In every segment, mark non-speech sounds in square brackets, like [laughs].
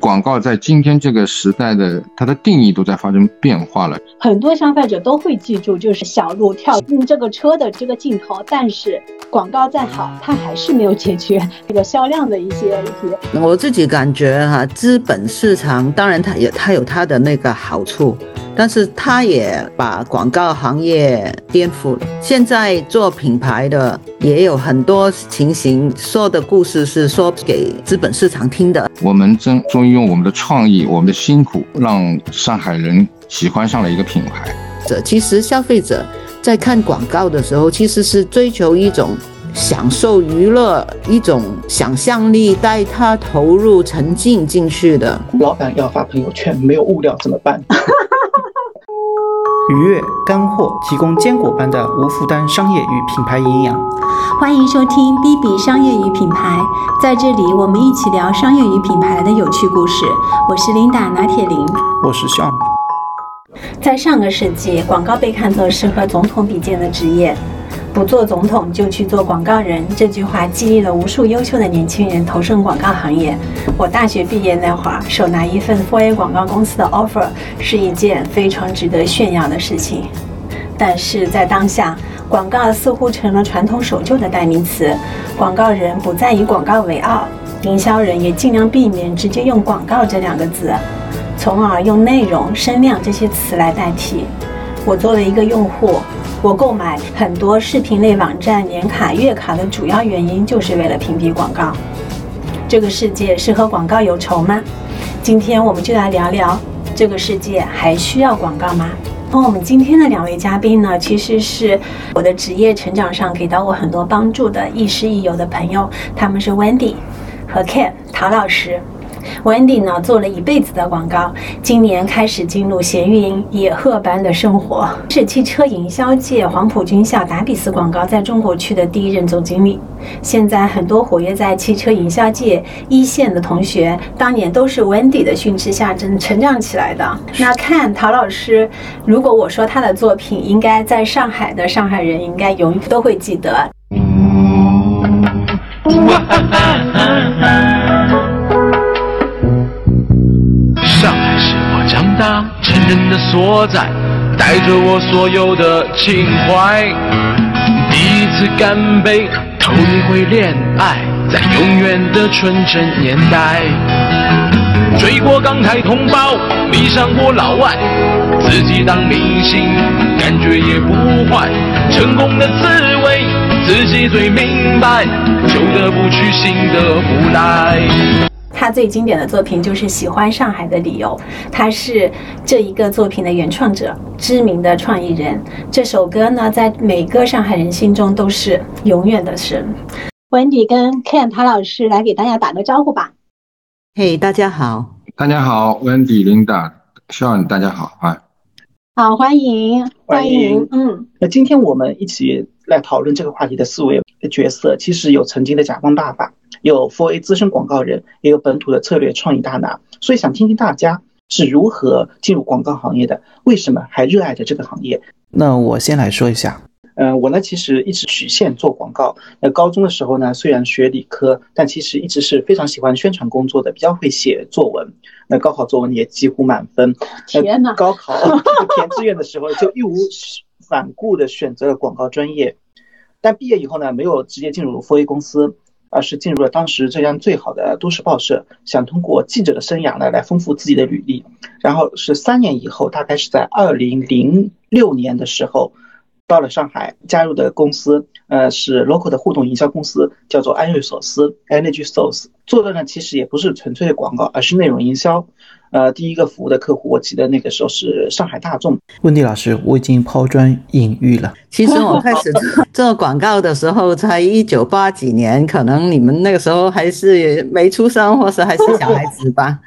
广告在今天这个时代的它的定义都在发生变化了。很多消费者都会记住，就是小路跳进这个车的这个镜头，但是广告再好，它还是没有解决这个销量的一些问题。我自己感觉哈，资本市场当然它也它有它的那个好处。但是他也把广告行业颠覆了。现在做品牌的也有很多情形，说的故事是说给资本市场听的。我们终终于用我们的创意、我们的辛苦，让上海人喜欢上了一个品牌。这其实消费者在看广告的时候，其实是追求一种享受娱乐、一种想象力，带他投入沉浸进去的。老板要发朋友圈，没有物料怎么办？愉悦干货，提供坚果般的无负担商业与品牌营养。欢迎收听 B B 商业与品牌，在这里我们一起聊商业与品牌的有趣故事。我是琳达拿铁林，我是 Sean。在上个世纪，广告被看作是和总统比肩的职业。不做总统就去做广告人，这句话激励了无数优秀的年轻人投身广告行业。我大学毕业那会儿，手拿一份 4A 广告公司的 offer 是一件非常值得炫耀的事情。但是在当下，广告似乎成了传统守旧的代名词，广告人不再以广告为傲，营销人也尽量避免直接用广告这两个字，从而用内容、声量这些词来代替。我作为一个用户。我购买很多视频类网站年卡、月卡的主要原因，就是为了屏蔽广告。这个世界是和广告有仇吗？今天我们就来聊聊，这个世界还需要广告吗？那我们今天的两位嘉宾呢，其实是我的职业成长上给到我很多帮助的亦师亦友的朋友，他们是 Wendy 和 Ken 陶老师。Wendy 呢做了一辈子的广告，今年开始进入闲云野鹤般的生活，是汽车营销界黄埔军校达比斯广告在中国区的第一任总经理。现在很多活跃在汽车营销界一线的同学，当年都是 Wendy 的训斥下成成长起来的。那看陶老师，如果我说他的作品，应该在上海的上海人应该永远都会记得。[laughs] 成人的所在，带着我所有的情怀。第一次干杯，头一回恋爱，在永远的纯真年代。追过港台同胞，迷上过老外，自己当明星，感觉也不坏。成功的滋味，自己最明白，旧的不去，新的不来。他最经典的作品就是《喜欢上海的理由》，他是这一个作品的原创者，知名的创意人。这首歌呢，在每个上海人心中都是永远的神。Wendy 跟 Ken 陶老师来给大家打个招呼吧。嘿，大家好，大家好，Wendy、Linda、Sean，大家好啊。好，欢迎，欢迎。嗯，那今天我们一起来讨论这个话题的四位角色，其实有曾经的甲方爸爸。有 Four A 资深广告人，也有本土的策略创意大拿，所以想听听大家是如何进入广告行业的，为什么还热爱着这个行业？那我先来说一下，嗯，我呢其实一直曲线做广告。那高中的时候呢，虽然学理科，但其实一直是非常喜欢宣传工作的，比较会写作文。那高考作文也几乎满分。天哪！高考 [laughs] 填志愿的时候就义无反顾的选择了广告专业，但毕业以后呢，没有直接进入 Four A 公司。而是进入了当时浙江最好的都市报社，想通过记者的生涯呢来丰富自己的履历。然后是三年以后，大概是在二零零六年的时候，到了上海，加入的公司，呃，是 local 的互动营销公司，叫做安瑞索斯 （Energy Source）。做的呢，其实也不是纯粹的广告，而是内容营销。呃，第一个服务的客户，我记得那个时候是上海大众。温迪老师，我已经抛砖引玉了。其实我开始做 [laughs] 做广告的时候，才一九八几年，可能你们那个时候还是没出生，或是还是小孩子吧。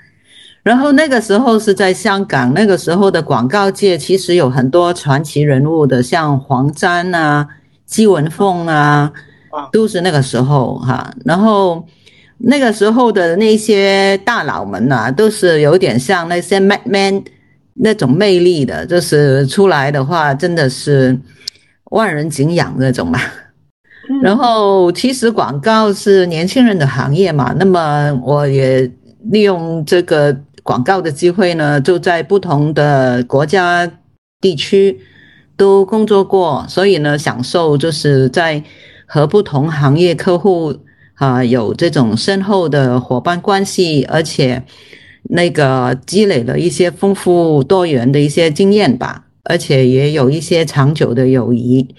然后那个时候是在香港，那个时候的广告界其实有很多传奇人物的，像黄沾啊、姬文凤啊，都是那个时候哈。然后。那个时候的那些大佬们呐，都是有点像那些 mad man 那种魅力的，就是出来的话，真的是万人敬仰那种嘛。然后其实广告是年轻人的行业嘛，那么我也利用这个广告的机会呢，就在不同的国家地区都工作过，所以呢，享受就是在和不同行业客户啊有这种深厚的伙伴关系，而且那个积累了一些丰富多元的一些经验吧，而且也有一些长久的友谊。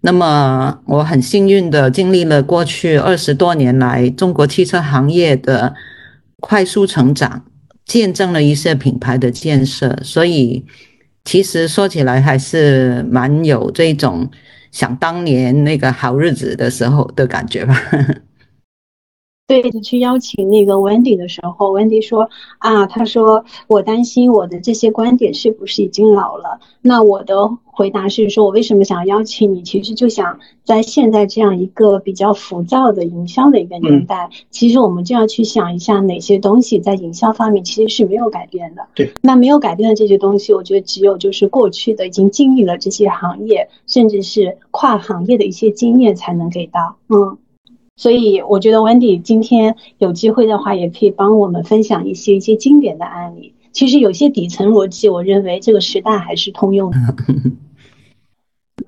那么我很幸运的经历了过去二十多年来中国汽车行业的快速成长，见证了一些品牌的建设，所以其实说起来还是蛮有这种想当年那个好日子的时候的感觉吧。对，去邀请那个 Wendy 的时候，Wendy 说啊，他说我担心我的这些观点是不是已经老了？那我的回答是说，我为什么想要邀请你？其实就想在现在这样一个比较浮躁的营销的一个年代，其实我们就要去想一下哪些东西在营销方面其实是没有改变的。对，那没有改变的这些东西，我觉得只有就是过去的已经经历了这些行业，甚至是跨行业的一些经验才能给到。嗯。所以我觉得 Wendy 今天有机会的话，也可以帮我们分享一些一些经典的案例。其实有些底层逻辑，我认为这个时代还是通用的。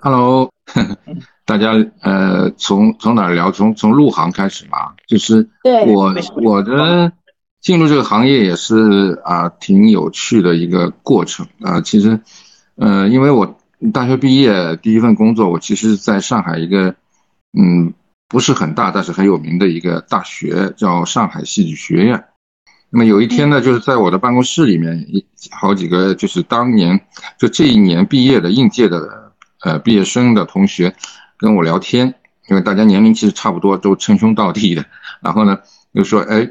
Hello，[laughs] 大家呃，从从哪聊？从从入行开始嘛，就是我我的进入这个行业也是啊，挺有趣的一个过程啊。其实呃，因为我大学毕业第一份工作，我其实在上海一个嗯。不是很大，但是很有名的一个大学，叫上海戏剧学院。那么有一天呢，就是在我的办公室里面，一好几个就是当年就这一年毕业的应届的呃毕业生的同学跟我聊天，因为大家年龄其实差不多，都称兄道弟的。然后呢，就说哎，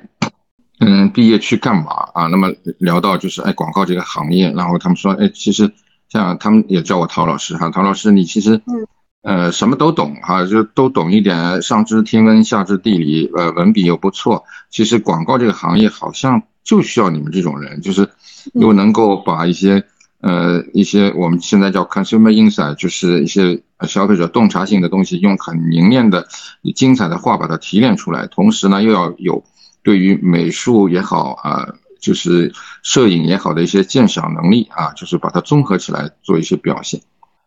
嗯，毕业去干嘛啊？那么聊到就是哎广告这个行业，然后他们说哎，其实像他们也叫我陶老师哈，陶老师你其实嗯。呃，什么都懂哈，就都懂一点，上知天文，下知地理，呃，文笔又不错。其实广告这个行业好像就需要你们这种人，就是又能够把一些呃一些我们现在叫 consumer insight，就是一些消费者洞察性的东西，用很凝练的、精彩的话把它提炼出来。同时呢，又要有对于美术也好啊，就是摄影也好的一些鉴赏能力啊，就是把它综合起来做一些表现。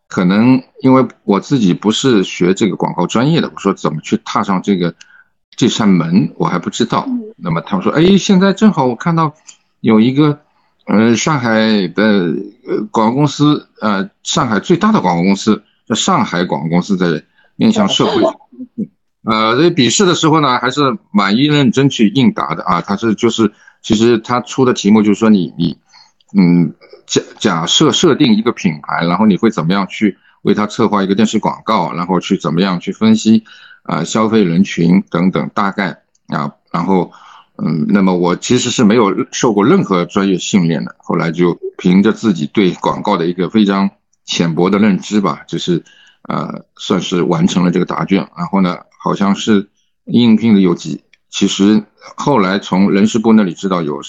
可能因为我自己不是学这个广告专业的，我说怎么去踏上这个这扇门，我还不知道。那么他们说，哎，现在正好我看到有一个，呃，上海的呃广告公司，呃，上海最大的广告公司叫上海广告公司，在面向社会，呃，在笔试的时候呢，还是蛮一认真去应答的啊。他是就是，其实他出的题目就是说你你，嗯。假假设设定一个品牌，然后你会怎么样去为它策划一个电视广告，然后去怎么样去分析啊消费人群等等，大概啊，然后嗯，那么我其实是没有受过任何专业训练的，后来就凭着自己对广告的一个非常浅薄的认知吧，就是呃算是完成了这个答卷，然后呢，好像是应聘的有几，其实后来从人事部那里知道有，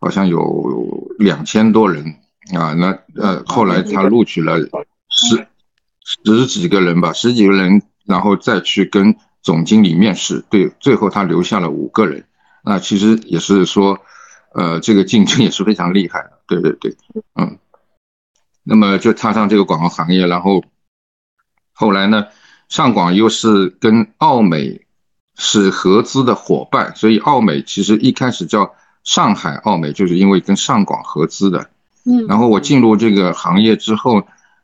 好像有两千多人。啊，那呃，后来他录取了十十几个人吧，十几个人，然后再去跟总经理面试，对，最后他留下了五个人。那其实也是说，呃，这个竞争也是非常厉害的，对对对，嗯。那么就踏上这个广告行业，然后后来呢，上广又是跟奥美是合资的伙伴，所以奥美其实一开始叫上海奥美，就是因为跟上广合资的。然后我进入这个行业之后，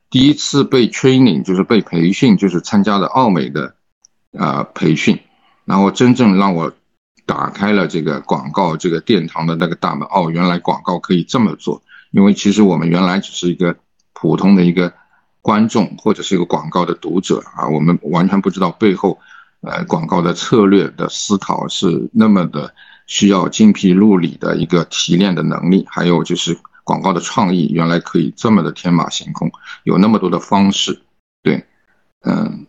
第一次被 training 就是被培训，就是参加了奥美的，呃培训，然后真正让我打开了这个广告这个殿堂的那个大门。哦，原来广告可以这么做，因为其实我们原来只是一个普通的一个观众或者是一个广告的读者啊，我们完全不知道背后，呃广告的策略的思考是那么的需要精疲力尽的一个提炼的能力，还有就是。广告的创意原来可以这么的天马行空，有那么多的方式，对，嗯，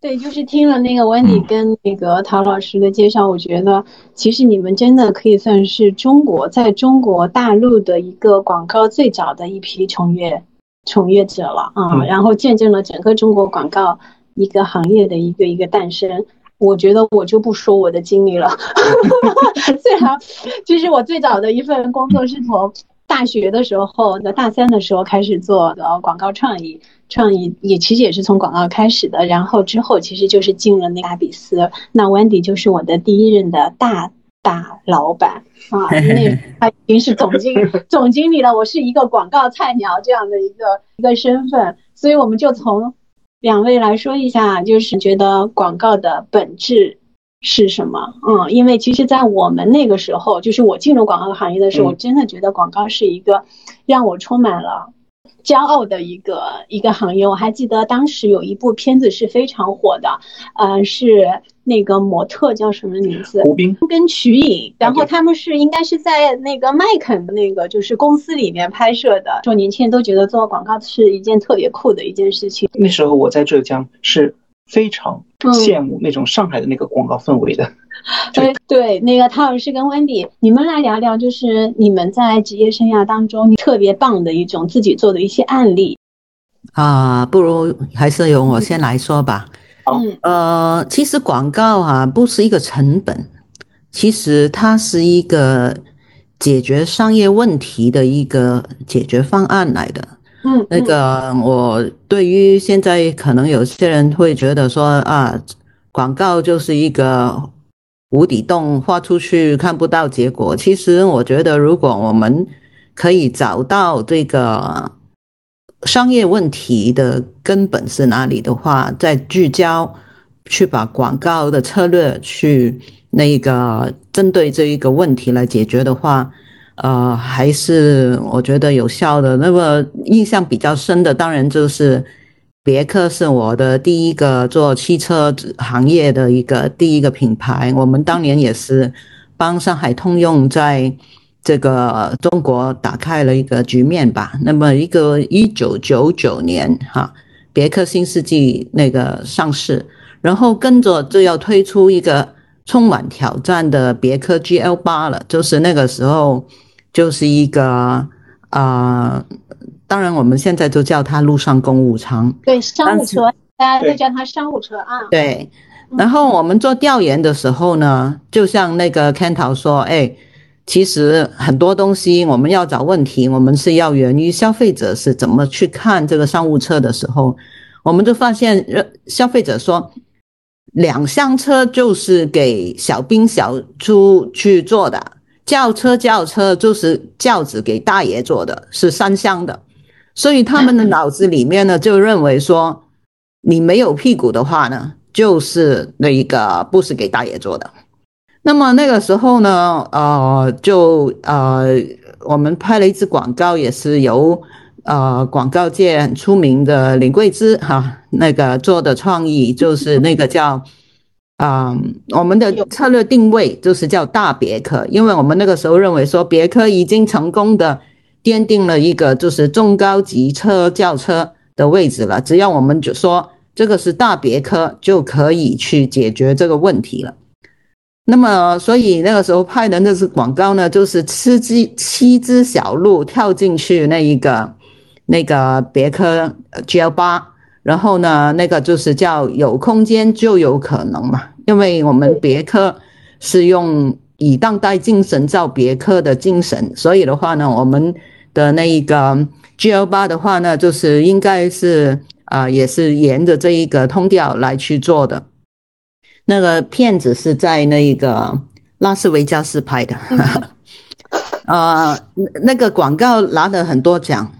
对，就是听了那个 Wendy 跟那个陶老师的介绍，我觉得其实你们真的可以算是中国在中国大陆的一个广告最早的一批从业从业者了啊，然后见证了整个中国广告一个行业的一个一个诞生。我觉得我就不说我的经历了。[laughs] 虽然，其实我最早的一份工作是从大学的时候，在大三的时候开始做的广告创意，创意也其实也是从广告开始的。然后之后其实就是进了那个比斯，那 Wendy 就是我的第一任的大大老板啊，那他 [laughs] 已经是总经总经理了，我是一个广告菜鸟这样的一个一个身份，所以我们就从。两位来说一下，就是觉得广告的本质是什么？嗯，因为其实，在我们那个时候，就是我进入广告行业的时候，我真的觉得广告是一个让我充满了。骄傲的一个一个行业，我还记得当时有一部片子是非常火的，呃，是那个模特叫什么名字？胡兵。跟瞿颖，然后他们是应该是在那个麦肯那个就是公司里面拍摄的，说年轻人都觉得做广告是一件特别酷的一件事情。那时候我在浙江是非常羡慕那种上海的那个广告氛围的。[laughs] 对 [laughs] 对，那个陶老师跟 Wendy，你们来聊聊，就是你们在职业生涯当中特别棒的一种自己做的一些案例啊。不如还是由我先来说吧。嗯呃，其实广告啊不是一个成本，其实它是一个解决商业问题的一个解决方案来的。嗯，那个我对于现在可能有些人会觉得说啊，广告就是一个。无底洞画出去看不到结果。其实我觉得，如果我们可以找到这个商业问题的根本是哪里的话，再聚焦去把广告的策略去那个针对这一个问题来解决的话，呃，还是我觉得有效的。那么印象比较深的，当然就是。别克是我的第一个做汽车行业的一个第一个品牌，我们当年也是帮上海通用在这个中国打开了一个局面吧。那么一个一九九九年哈，别克新世纪那个上市，然后跟着就要推出一个充满挑战的别克 GL 八了，就是那个时候就是一个啊。当然，我们现在就叫它陆上公务舱。对，商务车，大家都叫它商务车啊。对。然后我们做调研的时候呢，就像那个 Ken 桃说：“哎，其实很多东西我们要找问题，我们是要源于消费者是怎么去看这个商务车的时候，我们就发现，消费者说，两厢车就是给小兵小卒去坐的，轿车轿车就是轿子给大爷坐的，是三厢的。”所以他们的脑子里面呢，就认为说，你没有屁股的话呢，就是那一个不是给大爷坐的。那么那个时候呢，呃，就呃，我们拍了一支广告，也是由呃广告界很出名的林桂枝哈那个做的创意，就是那个叫啊，我们的策略定位就是叫大别克，因为我们那个时候认为说，别克已经成功的。奠定了一个就是中高级车轿车的位置了，只要我们就说这个是大别克，就可以去解决这个问题了。那么，所以那个时候拍的那支广告呢，就是七只七只小鹿跳进去那一个那个别克 GL 八，然后呢，那个就是叫有空间就有可能嘛，因为我们别克是用。以当代精神造别克的精神，所以的话呢，我们的那一个 G L 八的话呢，就是应该是啊，也是沿着这一个通调来去做的。那个片子是在那个拉斯维加斯拍的，啊，[laughs] 那个广告拿了很多奖，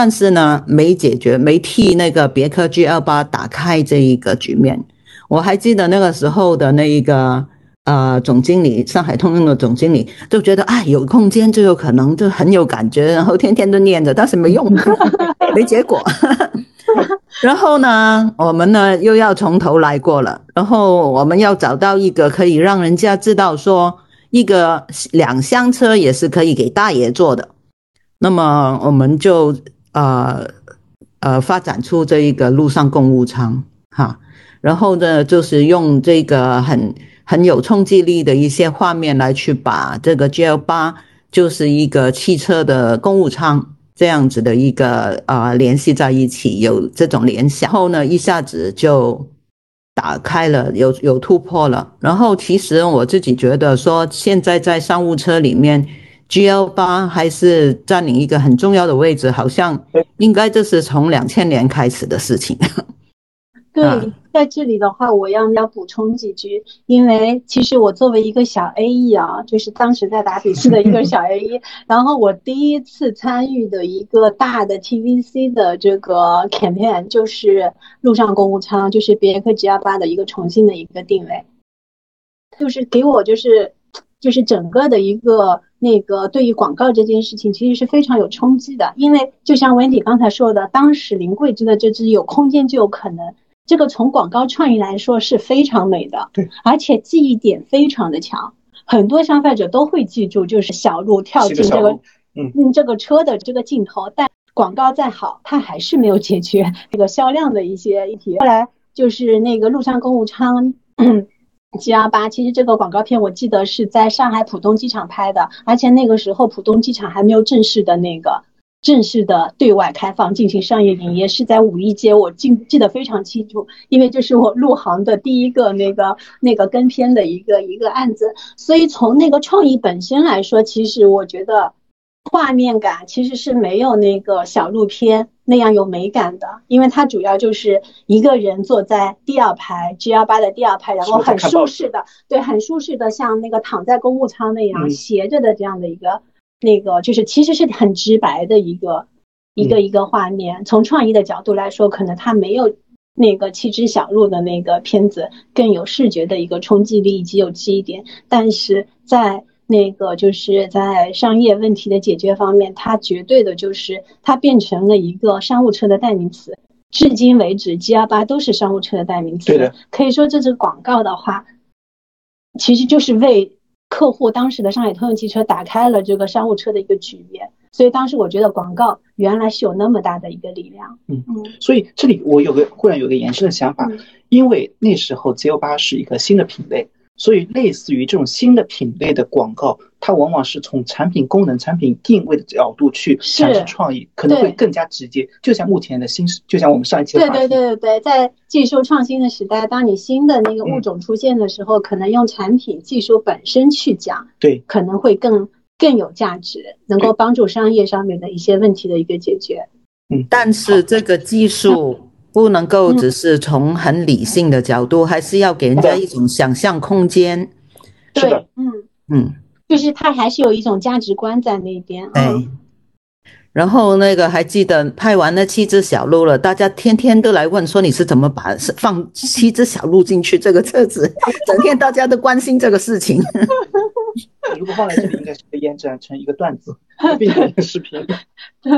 但是呢，没解决，没替那个别克 G L 八打开这一个局面。我还记得那个时候的那一个。呃，总经理，上海通用的总经理就觉得，哎，有空间就有可能，就很有感觉，然后天天都念着，但是没用，[laughs] 没结果。[laughs] 然后呢，我们呢又要从头来过了，然后我们要找到一个可以让人家知道说，一个两厢车也是可以给大爷坐的。那么我们就呃呃发展出这一个陆上公务舱哈，然后呢就是用这个很。很有冲击力的一些画面来去把这个 G L 八就是一个汽车的公务舱这样子的一个啊联系在一起，有这种联想然后呢，一下子就打开了，有有突破了。然后其实我自己觉得说，现在在商务车里面，G L 八还是占领一个很重要的位置，好像应该这是从两千年开始的事情。[laughs] 对，在这里的话，我要要补充几句，因为其实我作为一个小 A E 啊，就是当时在打比斯的一个小 A E，[laughs] 然后我第一次参与的一个大的 T V C 的这个 campaign 就是陆上公务舱，就是别克 G L 八的一个重新的一个定位，就是给我就是就是整个的一个那个对于广告这件事情，其实是非常有冲击的，因为就像 Wendy 刚才说的，当时林桂芝的这支有空间就有可能。这个从广告创意来说是非常美的，对，而且记忆点非常的强，很多消费者都会记住，就是小鹿跳进这个，嗯嗯，这个车的这个镜头。但广告再好，它还是没有解决这个销量的一些议题。后来就是那个陆上公务舱 G 幺八，其实这个广告片我记得是在上海浦东机场拍的，而且那个时候浦东机场还没有正式的那个。正式的对外开放进行商业营业是在五一街，我记记得非常清楚，因为这是我入行的第一个那个那个跟片的一个一个案子，所以从那个创意本身来说，其实我觉得画面感其实是没有那个小鹿片那样有美感的，因为它主要就是一个人坐在第二排 G 幺八的第二排，然后很舒适的，对，很舒适的像那个躺在公务舱那样斜着的这样的一个。那个就是其实是很直白的一个一个一个画面，从创意的角度来说，可能它没有那个七只小鹿的那个片子更有视觉的一个冲击力以及有记忆点，但是在那个就是在商业问题的解决方面，它绝对的就是它变成了一个商务车的代名词。至今为止，G 幺八都是商务车的代名词。对的，可以说这支广告的话，其实就是为。客户当时的上海通用汽车打开了这个商务车的一个局面，所以当时我觉得广告原来是有那么大的一个力量。嗯嗯，所以这里我有个忽然有个延伸的想法，因为那时候 G 幺八是一个新的品类。所以，类似于这种新的品类的广告，它往往是从产品功能、产品定位的角度去产生创意，可能会更加直接。就像目前的新，就像我们上一期对对对对对，在技术创新的时代，当你新的那个物种出现的时候，可能用产品技术本身去讲，对，可能会更更有价值，能够帮助商业上面的一些问题的一个解决。嗯，但是这个技术。不能够只是从很理性的角度，还是要给人家一种想象空间。对，嗯嗯，就是他还是有一种价值观在那边。哎，然后那个还记得拍完那七只小鹿了，大家天天都来问说你是怎么把放七只小鹿进去这个车子，[laughs] 整天大家都关心这个事情。[laughs] 如果放在这里，应该是被延展成一个段子，[laughs] 变成一个视频。对。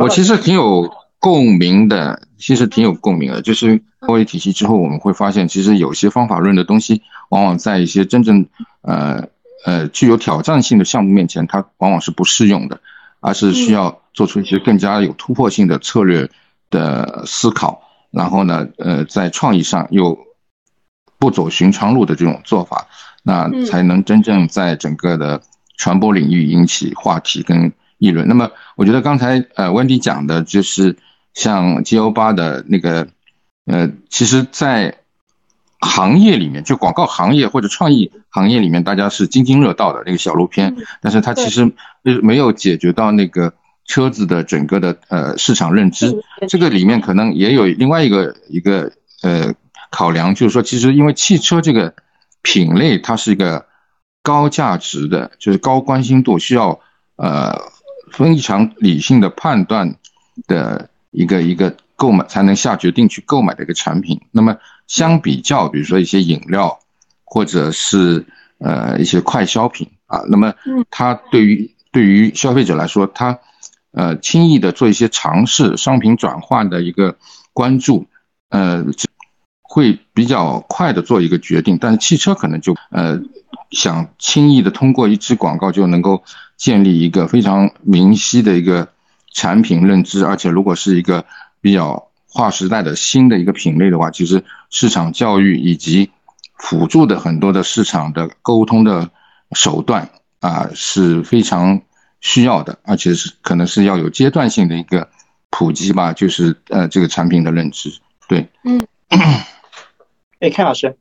我其实挺有共鸣的，其实挺有共鸣的。就是多维体系之后，我们会发现，其实有些方法论的东西，往往在一些真正呃呃具有挑战性的项目面前，它往往是不适用的，而是需要做出一些更加有突破性的策略的思考。然后呢，呃，在创意上又不走寻常路的这种做法，那才能真正在整个的传播领域引起话题跟。议论。那么，我觉得刚才呃温迪讲的就是像 G O 八的那个，呃，其实，在行业里面，就广告行业或者创意行业里面，大家是津津乐道的那个小路片，但是它其实没有解决到那个车子的整个的呃市场认知。这个里面可能也有另外一个一个呃考量，就是说，其实因为汽车这个品类，它是一个高价值的，就是高关心度，需要呃。非常理性的判断的一个一个购买才能下决定去购买的一个产品。那么相比较，比如说一些饮料，或者是呃一些快消品啊，那么它对于对于消费者来说，它呃轻易的做一些尝试，商品转换的一个关注，呃会比较快的做一个决定。但是汽车可能就呃想轻易的通过一支广告就能够。建立一个非常明晰的一个产品认知，而且如果是一个比较划时代的新的一个品类的话，其实市场教育以及辅助的很多的市场的沟通的手段啊是非常需要的，而且是可能是要有阶段性的一个普及吧，就是呃这个产品的认知。对，嗯。哎，看老师，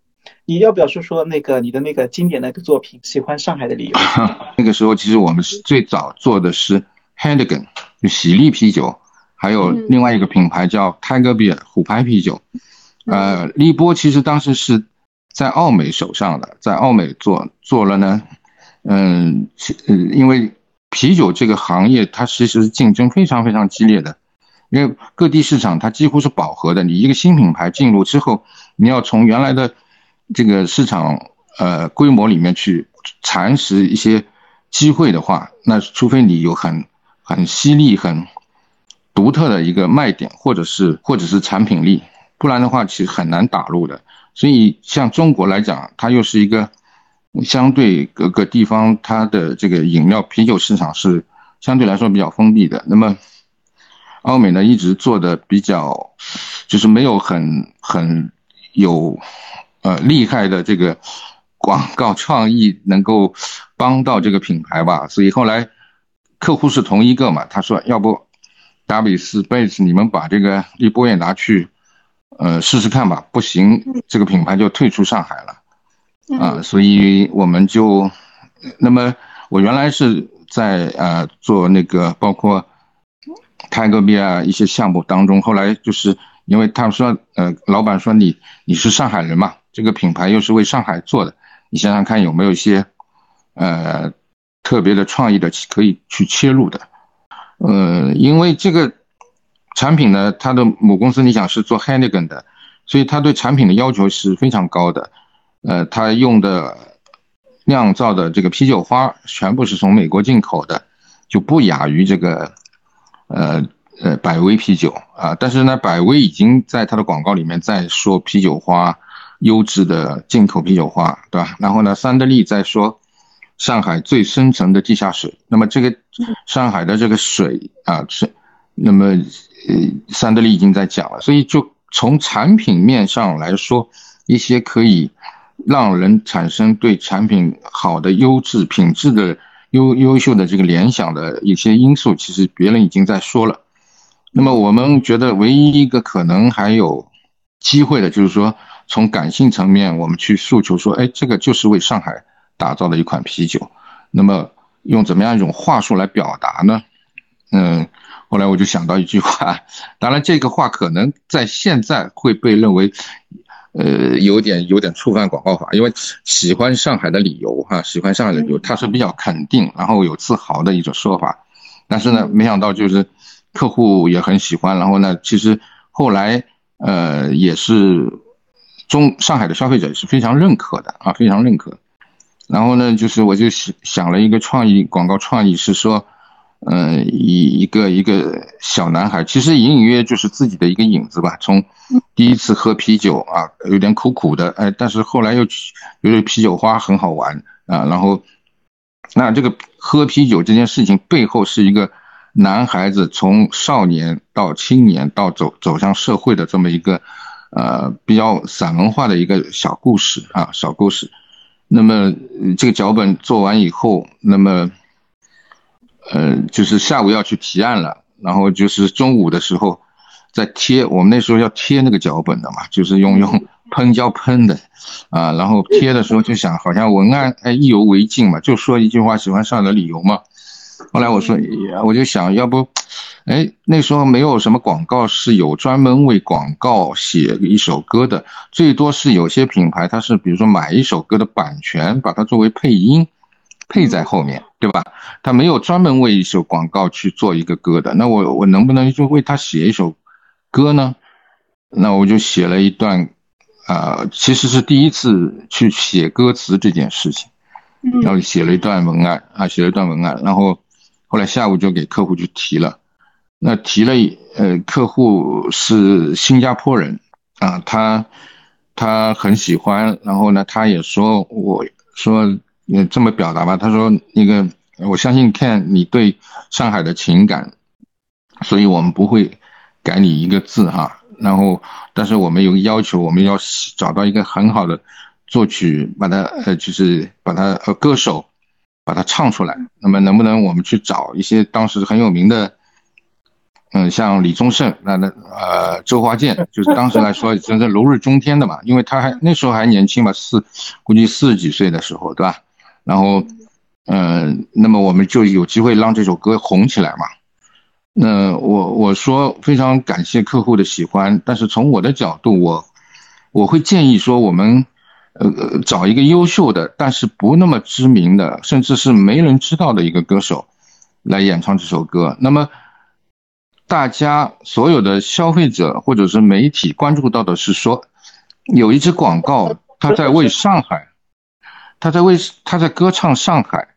你要不要说说那个你的那个经典的作品《喜欢上海的理由》？[laughs] 那个时候其实我们是最早做的是 Heineken，就喜力啤酒，还有另外一个品牌叫 Tiger Beer 虎牌啤酒。呃，立波其实当时是在奥美手上的，在奥美做做了呢。嗯，因为啤酒这个行业它其实竞争非常非常激烈的。因为各地市场它几乎是饱和的，你一个新品牌进入之后，你要从原来的这个市场呃规模里面去蚕食一些机会的话，那除非你有很很犀利、很独特的一个卖点，或者是或者是产品力，不然的话其实很难打入的。所以像中国来讲，它又是一个相对各个地方它的这个饮料啤酒市场是相对来说比较封闭的，那么。奥美呢一直做的比较，就是没有很很有，呃厉害的这个广告创意能够帮到这个品牌吧，所以后来客户是同一个嘛，他说要不达比斯贝斯你们把这个立波也拿去，呃试试看吧，不行这个品牌就退出上海了，啊，所以我们就，那么我原来是在呃做那个包括。泰戈壁啊，一些项目当中，后来就是因为他们说，呃，老板说你你是上海人嘛，这个品牌又是为上海做的，你想想看有没有一些，呃，特别的创意的可以去切入的，呃，因为这个产品呢，它的母公司你想是做 Heineken 的，所以它对产品的要求是非常高的，呃，它用的酿造的这个啤酒花全部是从美国进口的，就不亚于这个。呃呃，百威啤酒啊，但是呢，百威已经在它的广告里面在说啤酒花，优质的进口啤酒花，对吧？然后呢，三得利在说上海最深层的地下水。那么这个上海的这个水啊，是那么呃，三得利已经在讲了，所以就从产品面上来说，一些可以让人产生对产品好的优质品质的。优优秀的这个联想的一些因素，其实别人已经在说了。那么我们觉得唯一一个可能还有机会的，就是说从感性层面，我们去诉求说，哎，这个就是为上海打造的一款啤酒。那么用怎么样一种话术来表达呢？嗯，后来我就想到一句话，当然这个话可能在现在会被认为。呃，有点有点触犯广告法，因为喜欢上海的理由哈，喜欢上海的理由，它是比较肯定，然后有自豪的一种说法。但是呢，没想到就是客户也很喜欢，然后呢，其实后来呃也是中上海的消费者是非常认可的啊，非常认可。然后呢，就是我就想想了一个创意广告创意是说。嗯，一一个一个小男孩，其实隐隐约就是自己的一个影子吧。从第一次喝啤酒啊，有点苦苦的，哎，但是后来又觉得啤酒花很好玩啊。然后，那这个喝啤酒这件事情背后是一个男孩子从少年到青年到走走向社会的这么一个呃比较散文化的一个小故事啊，小故事。那么这个脚本做完以后，那么。呃，就是下午要去提案了，然后就是中午的时候，再贴，我们那时候要贴那个脚本的嘛，就是用用喷胶喷的，啊，然后贴的时候就想，好像文案哎意犹未尽嘛，就说一句话喜欢上的理由嘛。后来我说，我就想要不，哎，那时候没有什么广告是有专门为广告写一首歌的，最多是有些品牌它是比如说买一首歌的版权，把它作为配音。配在后面，对吧？他没有专门为一首广告去做一个歌的，那我我能不能就为他写一首歌呢？那我就写了一段，啊，其实是第一次去写歌词这件事情，然后写了一段文案啊，写了一段文案，然后后来下午就给客户去提了，那提了，呃，客户是新加坡人啊，他他很喜欢，然后呢，他也说我说。也这么表达吧，他说那个我相信看你对上海的情感，所以我们不会改你一个字哈。然后，但是我们有个要求，我们要找到一个很好的作曲，把它呃就是把它呃歌手把它唱出来。那么能不能我们去找一些当时很有名的嗯，像李宗盛，那那呃，周华健，就是当时来说真是如日中天的嘛，因为他还那时候还年轻嘛，四估计四十几岁的时候，对吧？然后，嗯，那么我们就有机会让这首歌红起来嘛。那我我说非常感谢客户的喜欢，但是从我的角度，我我会建议说，我们呃找一个优秀的，但是不那么知名的，甚至是没人知道的一个歌手来演唱这首歌。那么。大家所有的消费者或者是媒体关注到的是说，有一支广告，他在为上海，他在为他在歌唱上海，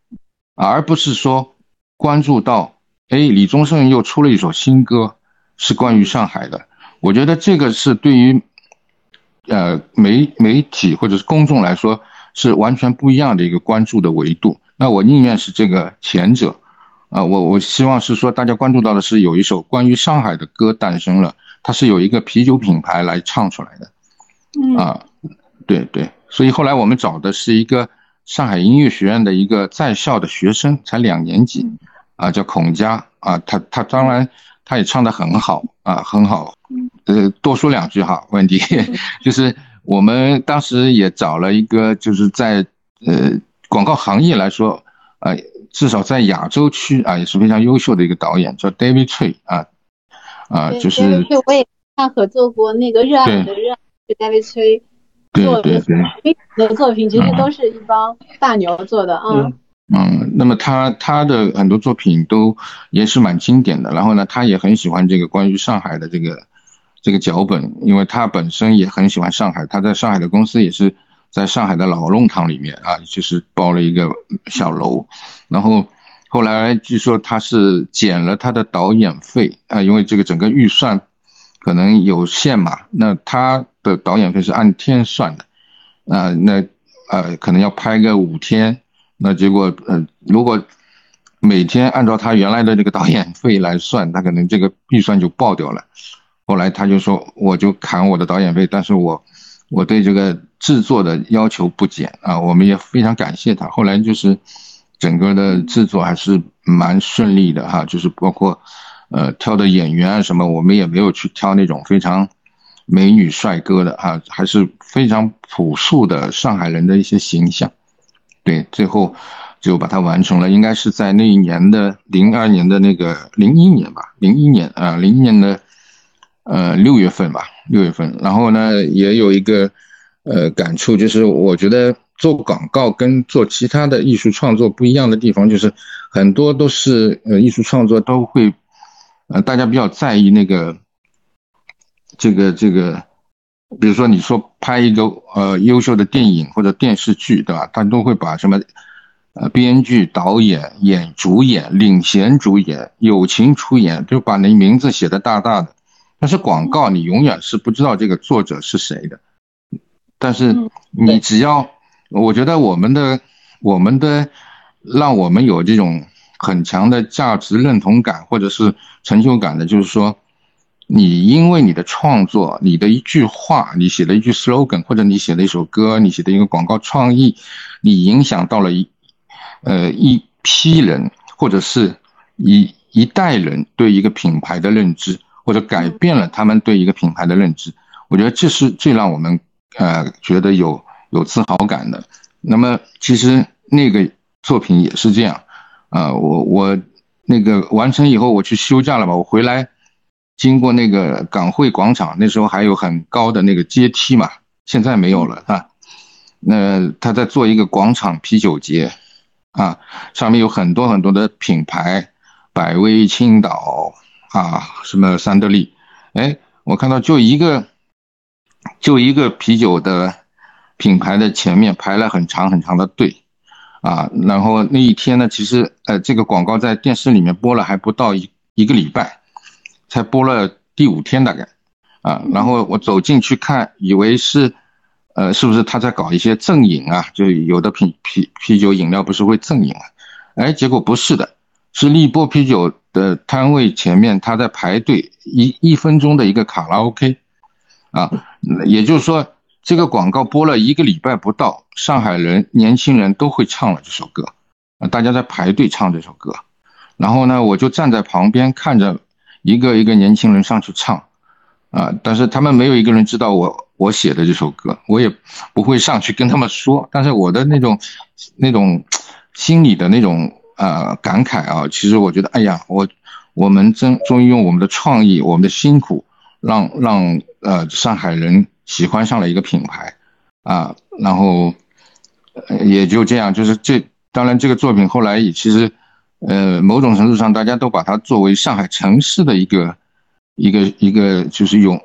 而不是说关注到，哎，李宗盛又出了一首新歌，是关于上海的。我觉得这个是对于，呃，媒媒体或者是公众来说是完全不一样的一个关注的维度。那我宁愿是这个前者。啊，我我希望是说，大家关注到的是有一首关于上海的歌诞生了，它是有一个啤酒品牌来唱出来的，啊，对对，所以后来我们找的是一个上海音乐学院的一个在校的学生，才两年级，啊，叫孔佳，啊，他他当然他也唱得很好，啊，很好，呃，多说两句哈，问题 [laughs] 就是我们当时也找了一个就是在呃广告行业来说，啊。至少在亚洲区啊，也是非常优秀的一个导演，叫 David Tree 啊啊，就是。我也他合作过那个热爱的热，就 David Tree 做的的作品，其实都是一帮大牛做的啊。嗯，那么他他的很多作品都也是蛮经典的。然后呢，他也很喜欢这个关于上海的这个这个脚本，因为他本身也很喜欢上海，他在上海的公司也是。在上海的老弄堂里面啊，就是包了一个小楼，然后后来据说他是减了他的导演费啊，因为这个整个预算可能有限嘛，那他的导演费是按天算的啊，那呃可能要拍个五天，那结果呃如果每天按照他原来的这个导演费来算，他可能这个预算就爆掉了。后来他就说，我就砍我的导演费，但是我我对这个。制作的要求不减啊，我们也非常感谢他。后来就是整个的制作还是蛮顺利的哈，就是包括呃挑的演员啊什么，我们也没有去挑那种非常美女帅哥的啊，还是非常朴素的上海人的一些形象。对，最后就把它完成了，应该是在那一年的零二年的那个零一年吧，零一年啊，零一年的呃六月份吧，六月份。然后呢，也有一个。呃，感触就是，我觉得做广告跟做其他的艺术创作不一样的地方，就是很多都是呃艺术创作都会，呃，大家比较在意那个，这个这个，比如说你说拍一个呃优秀的电影或者电视剧，对吧？他都会把什么呃编剧、导演、演主演、领衔主演、友情出演，就把那名字写的大大的。但是广告你永远是不知道这个作者是谁的。但是你只要，我觉得我们的我们的让我们有这种很强的价值认同感或者是成就感的，就是说，你因为你的创作，你的一句话，你写的一句 slogan，或者你写的一首歌，你写的一个广告创意，你影响到了一呃一批人或者是一一代人对一个品牌的认知，或者改变了他们对一个品牌的认知，我觉得这是最让我们。呃，觉得有有自豪感的。那么其实那个作品也是这样，啊，我我那个完成以后，我去休假了嘛，我回来经过那个港汇广场，那时候还有很高的那个阶梯嘛，现在没有了啊。那他在做一个广场啤酒节，啊，上面有很多很多的品牌，百威、青岛啊，什么三得利，哎，我看到就一个。就一个啤酒的品牌的前面排了很长很长的队，啊，然后那一天呢，其实呃，这个广告在电视里面播了还不到一一个礼拜，才播了第五天大概，啊，然后我走进去看，以为是，呃，是不是他在搞一些赠饮啊？就有的啤啤啤酒饮料不是会赠饮啊？哎，结果不是的，是立波啤酒的摊位前面他在排队一一分钟的一个卡拉 OK。啊，也就是说，这个广告播了一个礼拜不到，上海人年轻人都会唱了这首歌，啊，大家在排队唱这首歌，然后呢，我就站在旁边看着，一个一个年轻人上去唱，啊，但是他们没有一个人知道我我写的这首歌，我也不会上去跟他们说，但是我的那种那种心里的那种呃感慨啊，其实我觉得，哎呀，我我们真终于用我们的创意，我们的辛苦，让让呃上海人喜欢上了一个品牌，啊，然后也就这样，就是这当然这个作品后来也其实。呃，某种程度上，大家都把它作为上海城市的一个一个一个，就是用，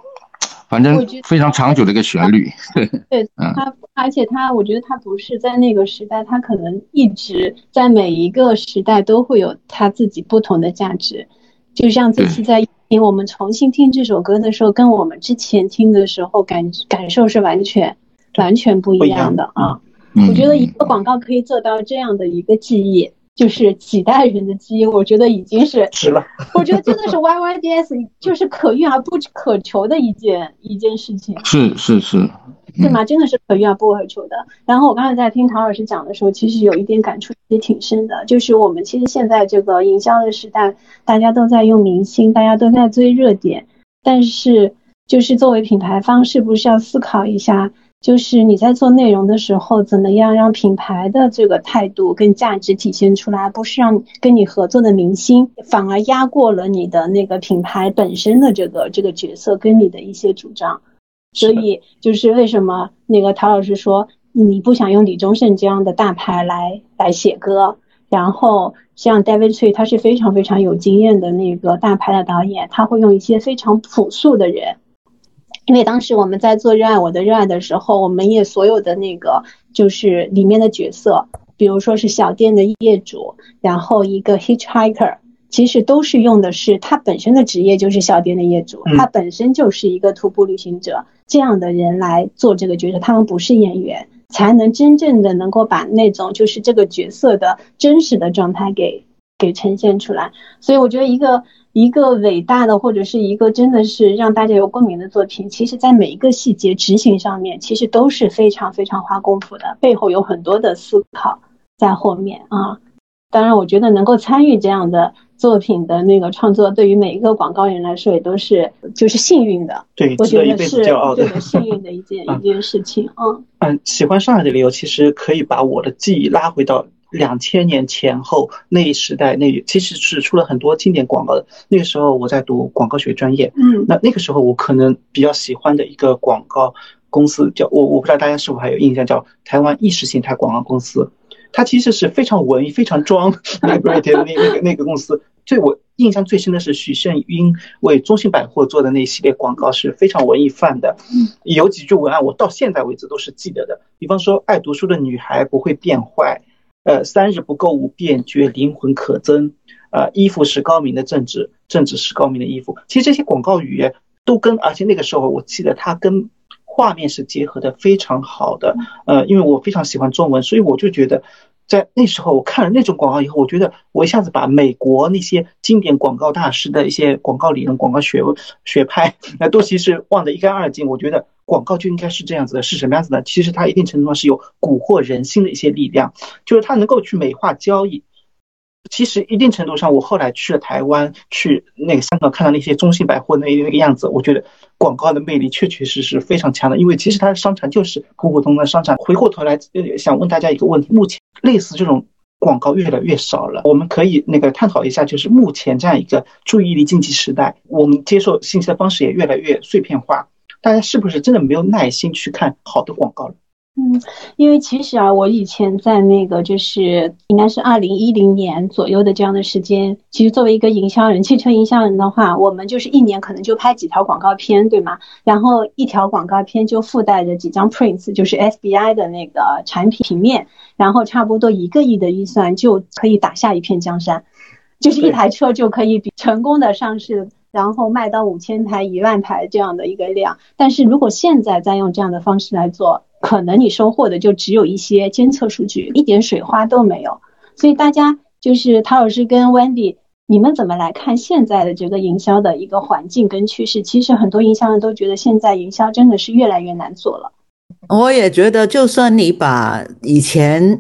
反正非常长久的一个旋律。对，对，它，而且它，我觉得它不是在那个时代，它可能一直在每一个时代都会有它自己不同的价值。就像这次在听我们重新听这首歌的时候，跟我们之前听的时候感感受是完全完全不一样的啊。我觉得一个广告可以做到这样的一个记忆。就是几代人的基因，我觉得已经是 [laughs] 值了。[laughs] 我觉得真的是 Y Y D S，就是可遇而不可求的一件一件事情。是是是，对吗？真的是可遇而不可求的。然后我刚才在听唐老师讲的时候，其实有一点感触也挺深的，就是我们其实现在这个营销的时代，大家都在用明星，大家都在追热点，但是就是作为品牌方，是不是要思考一下？就是你在做内容的时候，怎么样让品牌的这个态度跟价值体现出来？不是让跟你合作的明星反而压过了你的那个品牌本身的这个这个角色跟你的一些主张。所以就是为什么那个陶老师说你不想用李宗盛这样的大牌来来写歌，然后像 David Tree 他是非常非常有经验的那个大牌的导演，他会用一些非常朴素的人。因为当时我们在做《热爱我的热爱》的时候，我们也所有的那个就是里面的角色，比如说是小店的业主，然后一个 hitchhiker，其实都是用的是他本身的职业就是小店的业主，他本身就是一个徒步旅行者这样的人来做这个角色，他们不是演员，才能真正的能够把那种就是这个角色的真实的状态给给呈现出来。所以我觉得一个。一个伟大的或者是一个真的是让大家有共鸣的作品，其实，在每一个细节执行上面，其实都是非常非常花功夫的，背后有很多的思考在后面啊。当然，我觉得能够参与这样的作品的那个创作，对于每一个广告人来说，也都是就是幸运的。对，我觉得是对的幸运的 [laughs] 一件一件事情嗯嗯，喜欢上海的理由，其实可以把我的记忆拉回到。两千年前后那一时代，那其实是出了很多经典广告的。那个时候我在读广告学专业，嗯，那那个时候我可能比较喜欢的一个广告公司叫我我不知道大家是否还有印象，叫台湾意识形态广告公司。它其实是非常文艺、非常装那个那个那个公司。最我印象最深的是许胜英为中信百货做的那一系列广告是非常文艺范的，有几句文案我到现在为止都是记得的。比方说，爱读书的女孩不会变坏。呃，三日不购物便觉灵魂可憎，呃，衣服是高明的政治，政治是高明的衣服。其实这些广告语都跟，而且那个时候我记得它跟画面是结合的非常好的。呃，因为我非常喜欢中文，所以我就觉得。在那时候，我看了那种广告以后，我觉得我一下子把美国那些经典广告大师的一些广告理论、广告学学派，那都其实忘得一干二净。我觉得广告就应该是这样子的，是什么样子的？其实它一定程度上是有蛊惑人心的一些力量，就是它能够去美化交易。其实一定程度上，我后来去了台湾，去那个香港看到那些中信百货那那个样子，我觉得广告的魅力确确实实非常强的。因为其实它的商场就是普普通通的商场。回过头来，想问大家一个问题：目前类似这种广告越来越少了，我们可以那个探讨一下，就是目前这样一个注意力经济时代，我们接受信息的方式也越来越碎片化，大家是不是真的没有耐心去看好的广告了？嗯，因为其实啊，我以前在那个就是应该是二零一零年左右的这样的时间，其实作为一个营销人，汽车营销人的话，我们就是一年可能就拍几条广告片，对吗？然后一条广告片就附带着几张 prints，就是 SBI 的那个产品平面，然后差不多一个亿的预算就可以打下一片江山，就是一台车就可以比成功的上市，然后卖到五千台、一万台这样的一个量。但是如果现在再用这样的方式来做，可能你收获的就只有一些监测数据，一点水花都没有。所以大家就是陶老师跟 Wendy，你们怎么来看现在的这个营销的一个环境跟趋势？其实很多营销人都觉得现在营销真的是越来越难做了。我也觉得，就算你把以前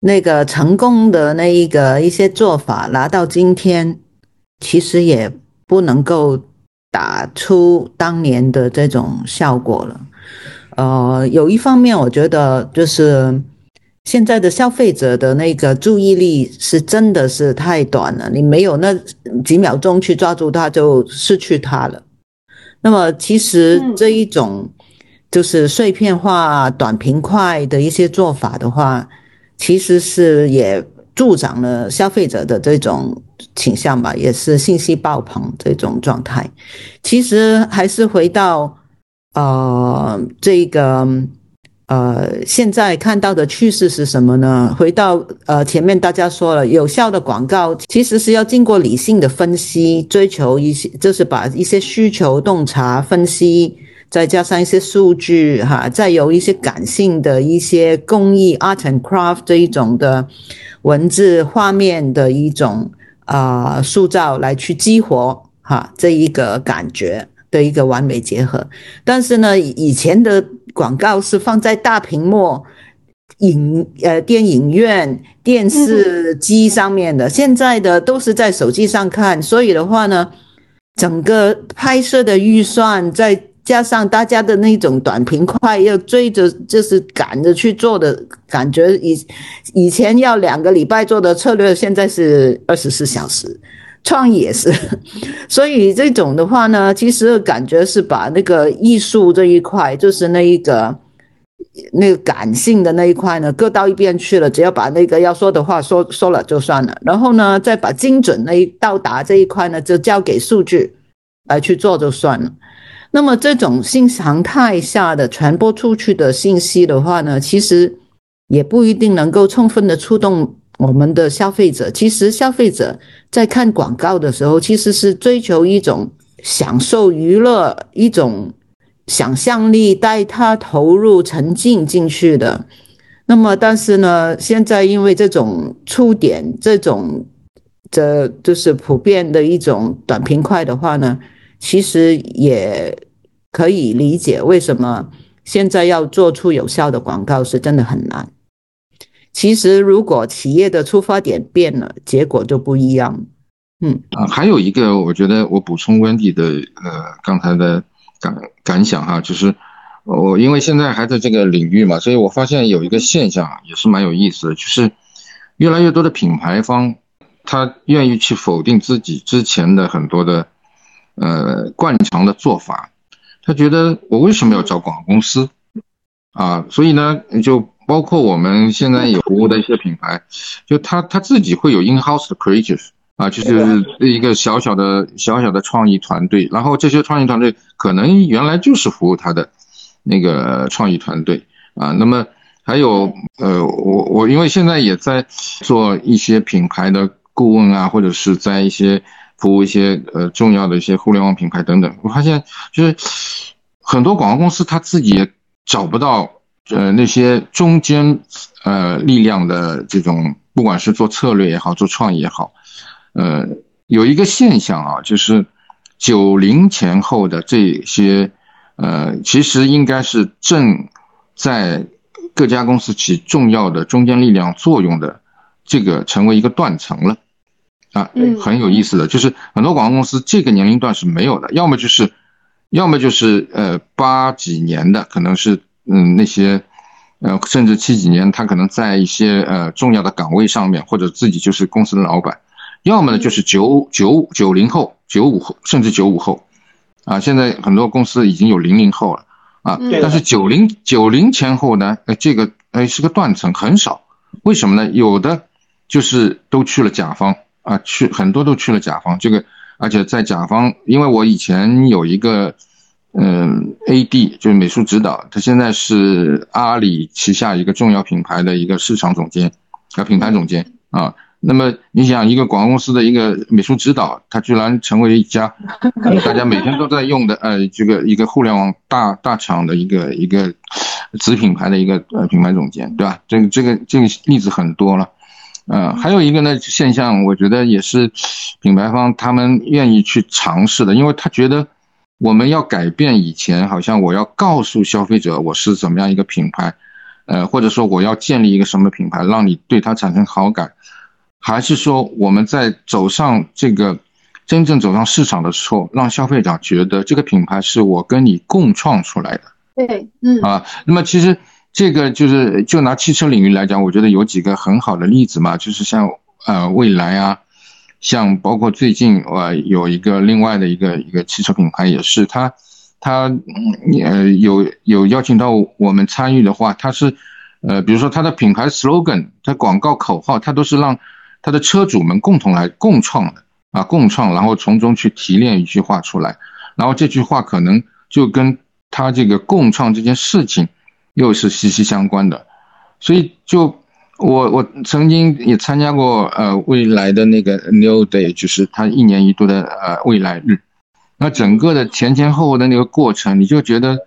那个成功的那一个一些做法拿到今天，其实也不能够打出当年的这种效果了。呃，有一方面我觉得就是现在的消费者的那个注意力是真的是太短了，你没有那几秒钟去抓住它，就失去它了。那么其实这一种就是碎片化、短平快的一些做法的话，其实是也助长了消费者的这种倾向吧，也是信息爆棚这种状态。其实还是回到呃这个呃现在看到的趋势是什么呢？回到呃前面大家说了，有效的广告其实是要经过理性的分析，追求一些就是把一些需求洞察分析。再加上一些数据，哈，再有一些感性的一些工艺 art and craft 这一种的文字画面的一种啊塑造来去激活哈这一个感觉的一个完美结合。但是呢，以前的广告是放在大屏幕影呃电影院电视机上面的，现在的都是在手机上看，所以的话呢，整个拍摄的预算在。加上大家的那种短平快，要追着就是赶着去做的感觉，以以前要两个礼拜做的策略，现在是二十四小时，创意也是，[laughs] 所以这种的话呢，其实感觉是把那个艺术这一块，就是那一个那个感性的那一块呢，搁到一边去了，只要把那个要说的话说说了就算了，然后呢，再把精准那一到达这一块呢，就交给数据来去做就算了。那么这种新常态下的传播出去的信息的话呢，其实也不一定能够充分的触动我们的消费者。其实消费者在看广告的时候，其实是追求一种享受娱乐，一种想象力带他投入沉浸进去的。那么，但是呢，现在因为这种触点，这种这就是普遍的一种短平快的话呢。其实也可以理解为什么现在要做出有效的广告是真的很难。其实如果企业的出发点变了，结果就不一样。嗯啊，还有一个，我觉得我补充 Wendy 的呃刚才的感感想哈，就是我因为现在还在这个领域嘛，所以我发现有一个现象也是蛮有意思的，就是越来越多的品牌方他愿意去否定自己之前的很多的。呃，惯常的做法，他觉得我为什么要找广告公司啊？所以呢，就包括我们现在有服务的一些品牌，就他他自己会有 in-house 的 creators 啊，就是一个小小的小小的创意团队，然后这些创意团队可能原来就是服务他的那个创意团队啊。那么还有呃，我我因为现在也在做一些品牌的顾问啊，或者是在一些。服务一些呃重要的一些互联网品牌等等，我发现就是很多广告公司他自己也找不到呃那些中间呃力量的这种，不管是做策略也好，做创意也好，呃有一个现象啊，就是九零前后的这些呃其实应该是正在各家公司起重要的中间力量作用的这个成为一个断层了。啊，很有意思的就是很多广告公司这个年龄段是没有的，要么就是，要么就是呃八几年的，可能是嗯那些，呃甚至七几年，他可能在一些呃重要的岗位上面，或者自己就是公司的老板，要么呢就是九九九零后、九五后，甚至九五后，啊，现在很多公司已经有零零后了，啊，但是九零九零前后呢，呃这个呃是个断层，很少，为什么呢？有的就是都去了甲方。啊，去很多都去了甲方，这个而且在甲方，因为我以前有一个，嗯，AD 就是美术指导，他现在是阿里旗下一个重要品牌的一个市场总监，啊，品牌总监啊。那么你想，一个广告公司的一个美术指导，他居然成为一家大家每天都在用的呃这个一个互联网大大厂的一个一个子品牌的一个呃品牌总监，对吧？这个这个这个例子很多了。嗯，还有一个呢现象，我觉得也是品牌方他们愿意去尝试的，因为他觉得我们要改变以前，好像我要告诉消费者我是怎么样一个品牌，呃，或者说我要建立一个什么品牌，让你对它产生好感，还是说我们在走上这个真正走上市场的时候，让消费者觉得这个品牌是我跟你共创出来的。对，嗯啊，那么其实这个就是就拿汽车领域来讲，我觉得有几个很好的例子嘛，就是像呃蔚来啊，像包括最近呃有一个另外的一个一个汽车品牌也是，他他呃有有邀请到我们参与的话，他是呃比如说他的品牌 slogan，他广告口号，他都是让他的车主们共同来共创的啊，共创，然后从中去提炼一句话出来，然后这句话可能就跟。他这个共创这件事情，又是息息相关的，所以就我我曾经也参加过呃未来的那个 New Day，就是他一年一度的呃未来日，那整个的前前后后的那个过程，你就觉得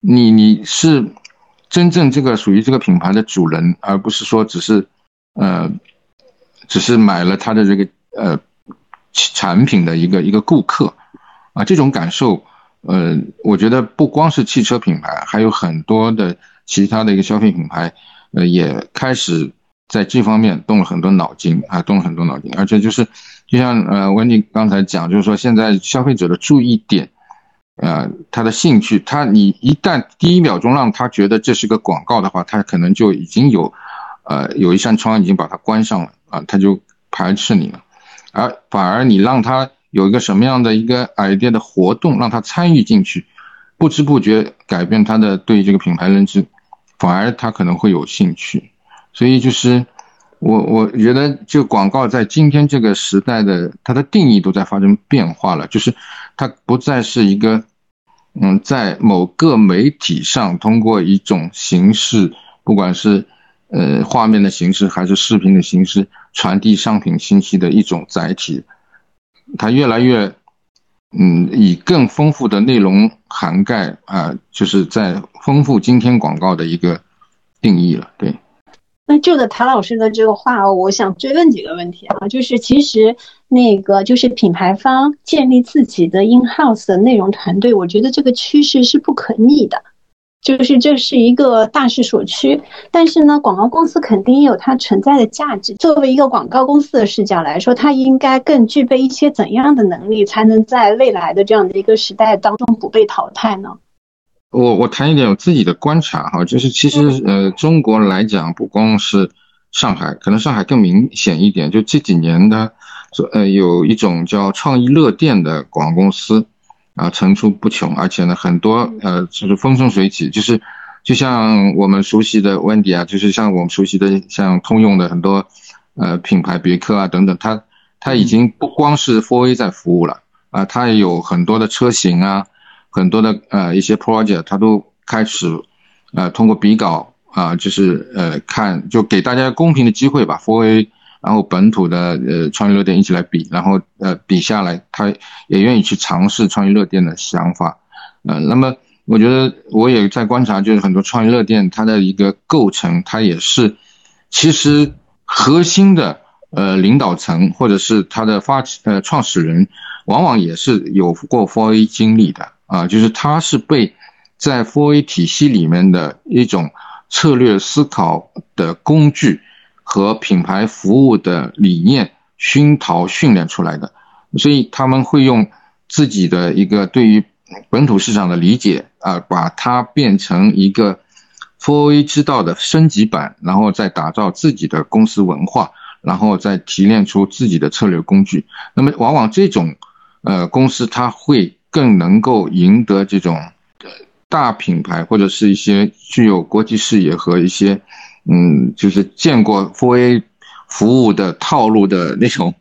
你你是真正这个属于这个品牌的主人，而不是说只是呃只是买了他的这个呃产品的一个一个顾客啊，这种感受。呃，我觉得不光是汽车品牌，还有很多的其他的一个消费品牌，呃，也开始在这方面动了很多脑筋啊，动了很多脑筋。而且就是，就像呃，温迪刚才讲，就是说现在消费者的注意点，呃，他的兴趣，他你一旦第一秒钟让他觉得这是个广告的话，他可能就已经有，呃，有一扇窗已经把它关上了啊，他就排斥你了，而反而你让他。有一个什么样的一个 idea 的活动，让他参与进去，不知不觉改变他的对这个品牌认知，反而他可能会有兴趣。所以就是我我觉得，就广告在今天这个时代的它的定义都在发生变化了，就是它不再是一个嗯，在某个媒体上通过一种形式，不管是呃画面的形式还是视频的形式传递商品信息的一种载体。它越来越，嗯，以更丰富的内容涵盖啊，就是在丰富今天广告的一个定义了。对，那就着谭老师的这个话，我想追问几个问题啊，就是其实那个就是品牌方建立自己的 in house 的内容团队，我觉得这个趋势是不可逆的。就是这是一个大势所趋，但是呢，广告公司肯定也有它存在的价值。作为一个广告公司的视角来说，它应该更具备一些怎样的能力，才能在未来的这样的一个时代当中不被淘汰呢？我我谈一点我自己的观察哈，就是其实呃，中国来讲，不光是上海，可能上海更明显一点，就这几年的，呃，有一种叫创意乐店的广告公司。啊，层出不穷，而且呢，很多呃，就是风生水起，就是就像我们熟悉的 Wendy 啊，就是像我们熟悉的像通用的很多呃品牌，别克啊等等，它它已经不光是 4A 在服务了啊，它也有很多的车型啊，很多的呃一些 project，它都开始呃通过比稿啊，就是呃看就给大家公平的机会吧，4A。然后本土的呃创意热点一起来比，然后呃比下来，他也愿意去尝试创意热点的想法，嗯，那么我觉得我也在观察，就是很多创意热点它的一个构成，它也是其实核心的呃领导层或者是它的发起呃创始人，往往也是有过 for a 经历的啊，就是他是被在 for a 体系里面的一种策略思考的工具。和品牌服务的理念熏陶训练出来的，所以他们会用自己的一个对于本土市场的理解啊，把它变成一个 Four A 之道的升级版，然后再打造自己的公司文化，然后再提炼出自己的策略工具。那么，往往这种呃公司，它会更能够赢得这种大品牌或者是一些具有国际视野和一些。嗯，就是见过 4A 服务的套路的那种，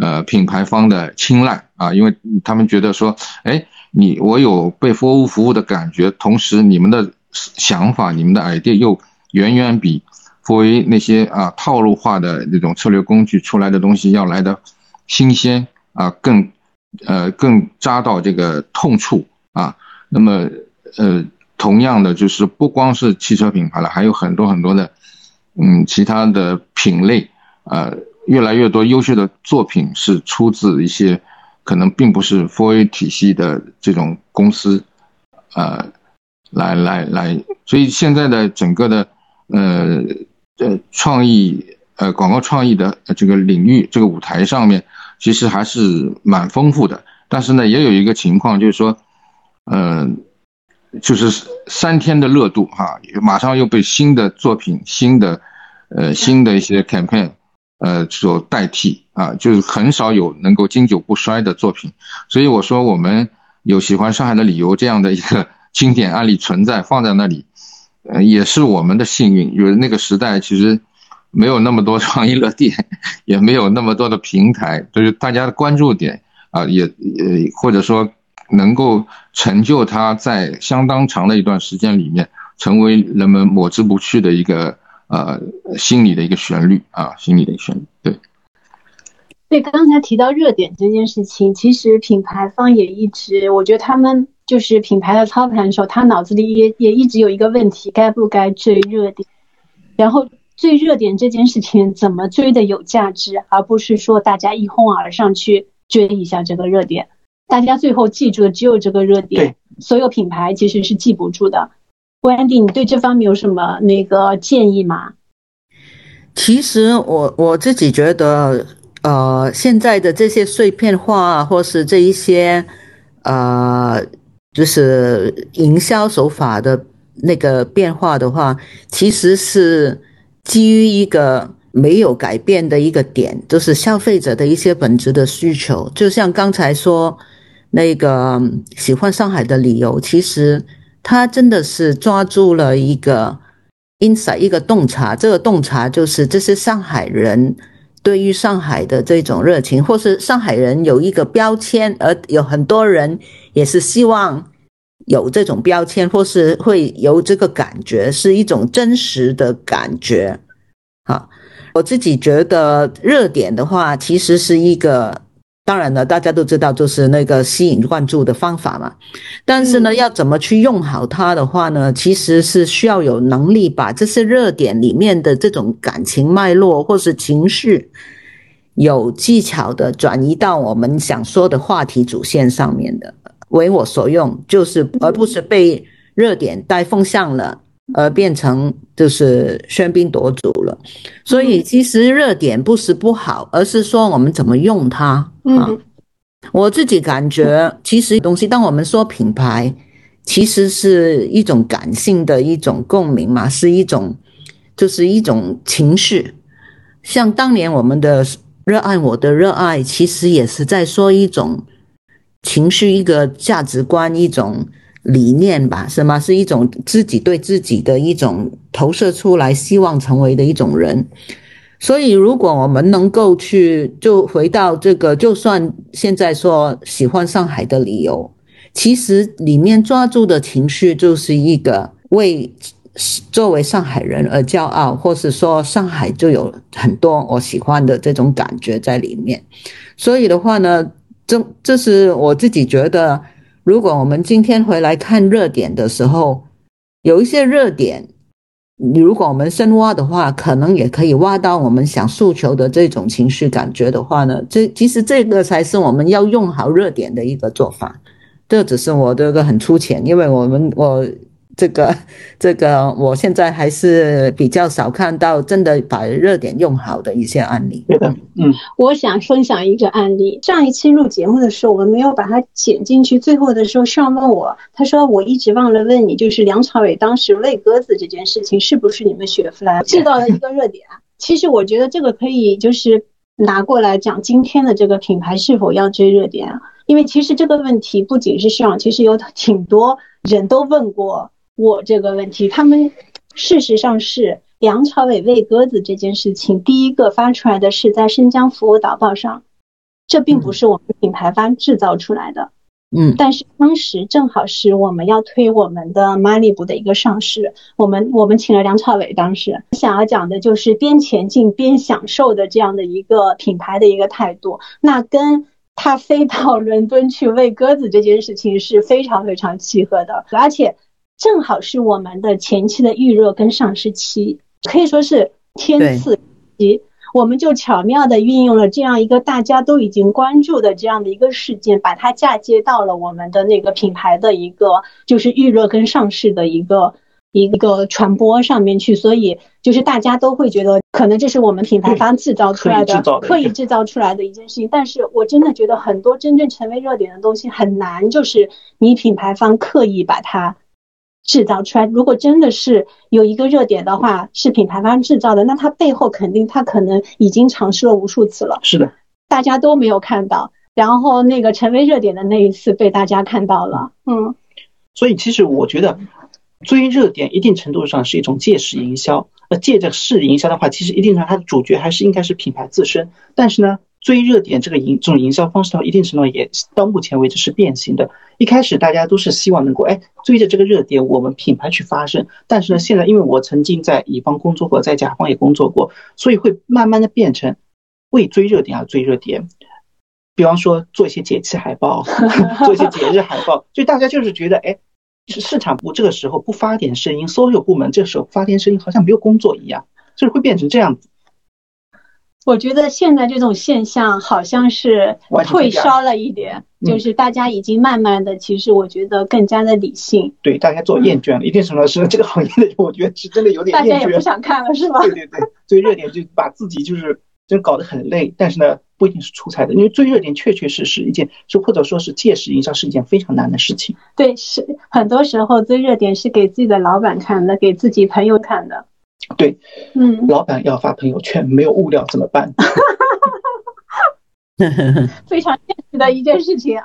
呃，品牌方的青睐啊，因为他们觉得说，哎，你我有被 4A 服务的感觉，同时你们的想法、你们的 idea 又远远比 4A 那些啊套路化的那种策略工具出来的东西要来的新鲜啊，更呃更扎到这个痛处啊。那么呃，同样的就是不光是汽车品牌了，还有很多很多的。嗯，其他的品类，呃，越来越多优秀的作品是出自一些可能并不是 4A 体系的这种公司，呃，来来来，所以现在的整个的呃呃创意呃广告创意的这个领域这个舞台上面，其实还是蛮丰富的。但是呢，也有一个情况就是说，嗯，就是三天的热度哈，马上又被新的作品、新的呃新的一些 campaign 呃所代替啊，就是很少有能够经久不衰的作品。所以我说，我们有喜欢上海的理由这样的一个 [laughs] 经典案例存在放在那里，呃，也是我们的幸运。因为那个时代其实。没有那么多创意乐店，[laughs] 也没有那么多的平台，就是大家的关注点啊，也也或者说能够成就他在相当长的一段时间里面成为人们抹之不去的一个呃心理的一个旋律啊，心理的旋律。对，对，刚才提到热点这件事情，其实品牌方也一直，我觉得他们就是品牌的操盘手，他脑子里也也一直有一个问题，该不该追热点，然后。追热点这件事情怎么追的有价值，而不是说大家一哄而上去追一下这个热点，大家最后记住的只有这个热点，所有品牌其实是记不住的。Wendy，，你对这方面有什么那个建议吗？其实我我自己觉得，呃，现在的这些碎片化或是这一些呃，就是营销手法的那个变化的话，其实是。基于一个没有改变的一个点，就是消费者的一些本质的需求。就像刚才说那个喜欢上海的理由，其实他真的是抓住了一个 insight，一个洞察。这个洞察就是这是上海人对于上海的这种热情，或是上海人有一个标签，而有很多人也是希望。有这种标签，或是会有这个感觉，是一种真实的感觉。好，我自己觉得热点的话，其实是一个，当然了，大家都知道，就是那个吸引关注的方法嘛。但是呢，要怎么去用好它的话呢？其实是需要有能力把这些热点里面的这种感情脉络或是情绪，有技巧的转移到我们想说的话题主线上面的。为我所用，就是而不是被热点带风向了，而变成就是喧宾夺主了。所以其实热点不是不好，而是说我们怎么用它。嗯，我自己感觉，其实东西，当我们说品牌，其实是一种感性的一种共鸣嘛，是一种就是一种情绪。像当年我们的热爱，我的热爱，其实也是在说一种。情绪一个价值观，一种理念吧，是吗？是一种自己对自己的一种投射出来，希望成为的一种人。所以，如果我们能够去，就回到这个，就算现在说喜欢上海的理由，其实里面抓住的情绪就是一个为作为上海人而骄傲，或是说上海就有很多我喜欢的这种感觉在里面。所以的话呢？这这是我自己觉得，如果我们今天回来看热点的时候，有一些热点，如果我们深挖的话，可能也可以挖到我们想诉求的这种情绪感觉的话呢，这其实这个才是我们要用好热点的一个做法。这只是我这个很粗浅，因为我们我。这个这个，[laughs] 我现在还是比较少看到真的把热点用好的一些案例。对的，嗯，我想分享一个案例。上一期录节目的时候，我们没有把它剪进去。最后的时候，上问我，他说我一直忘了问你，就是梁朝伟当时喂鸽子这件事情，是不是你们雪佛兰制造的一个热点？[laughs] 其实我觉得这个可以就是拿过来讲今天的这个品牌是否要追热点啊？因为其实这个问题不仅是上，其实有挺多人都问过。我这个问题，他们事实上是梁朝伟喂鸽子这件事情，第一个发出来的是在《生姜服务导报》上，这并不是我们品牌方制造出来的。嗯，但是当时正好是我们要推我们的马里布的一个上市，我们我们请了梁朝伟，当时。想要讲的就是边前进边享受的这样的一个品牌的一个态度，那跟他飞到伦敦去喂鸽子这件事情是非常非常契合的，而且。正好是我们的前期的预热跟上市期，可以说是天赐期。我们就巧妙的运用了这样一个大家都已经关注的这样的一个事件，把它嫁接到了我们的那个品牌的一个就是预热跟上市的一个一个传播上面去，所以就是大家都会觉得，可能这是我们品牌方制造出来的，刻意制造出来的一件事情。但是我真的觉得很多真正成为热点的东西很难，就是你品牌方刻意把它制造出来。如果真的是有一个热点的话，是品牌方制造的，那它背后肯定它可能已经尝试了无数次了。是的，大家都没有看到，然后那个成为热点的那一次被大家看到了。嗯，所以其实我觉得。追热点一定程度上是一种借势营销，那借着势营销的话，其实一定程度上它的主角还是应该是品牌自身。但是呢，追热点这个营这种营销方式到，一定程度也到目前为止是变形的。一开始大家都是希望能够哎追着这个热点，我们品牌去发声。但是呢，现在因为我曾经在乙方工作过，在甲方也工作过，所以会慢慢的变成为追热点而追热点。比方说做一些节气海报，[laughs] 做一些节日海报，就大家就是觉得哎。市场部这个时候不发点声音，所有部门这时候发点声音，好像没有工作一样，就是会变成这样子。我觉得现在这种现象好像是退烧了一点，就是大家已经慢慢的，其实我觉得更加的理性。对，大家做厌倦了，一定程度上这个行业的，我觉得是真的有点厌倦。大家也不想看了，是吧？对对对，追热点就把自己就是真搞得很累，但是呢，不一定是出彩的，因为追热点确确实实一件，就或者说是借势营销是一件非常难的事情。对，是很多时候追热点是给自己的老板看的，给自己朋友看的。对，嗯，老板要发朋友圈，没有物料怎么办？[laughs] 非常现实的一件事情啊。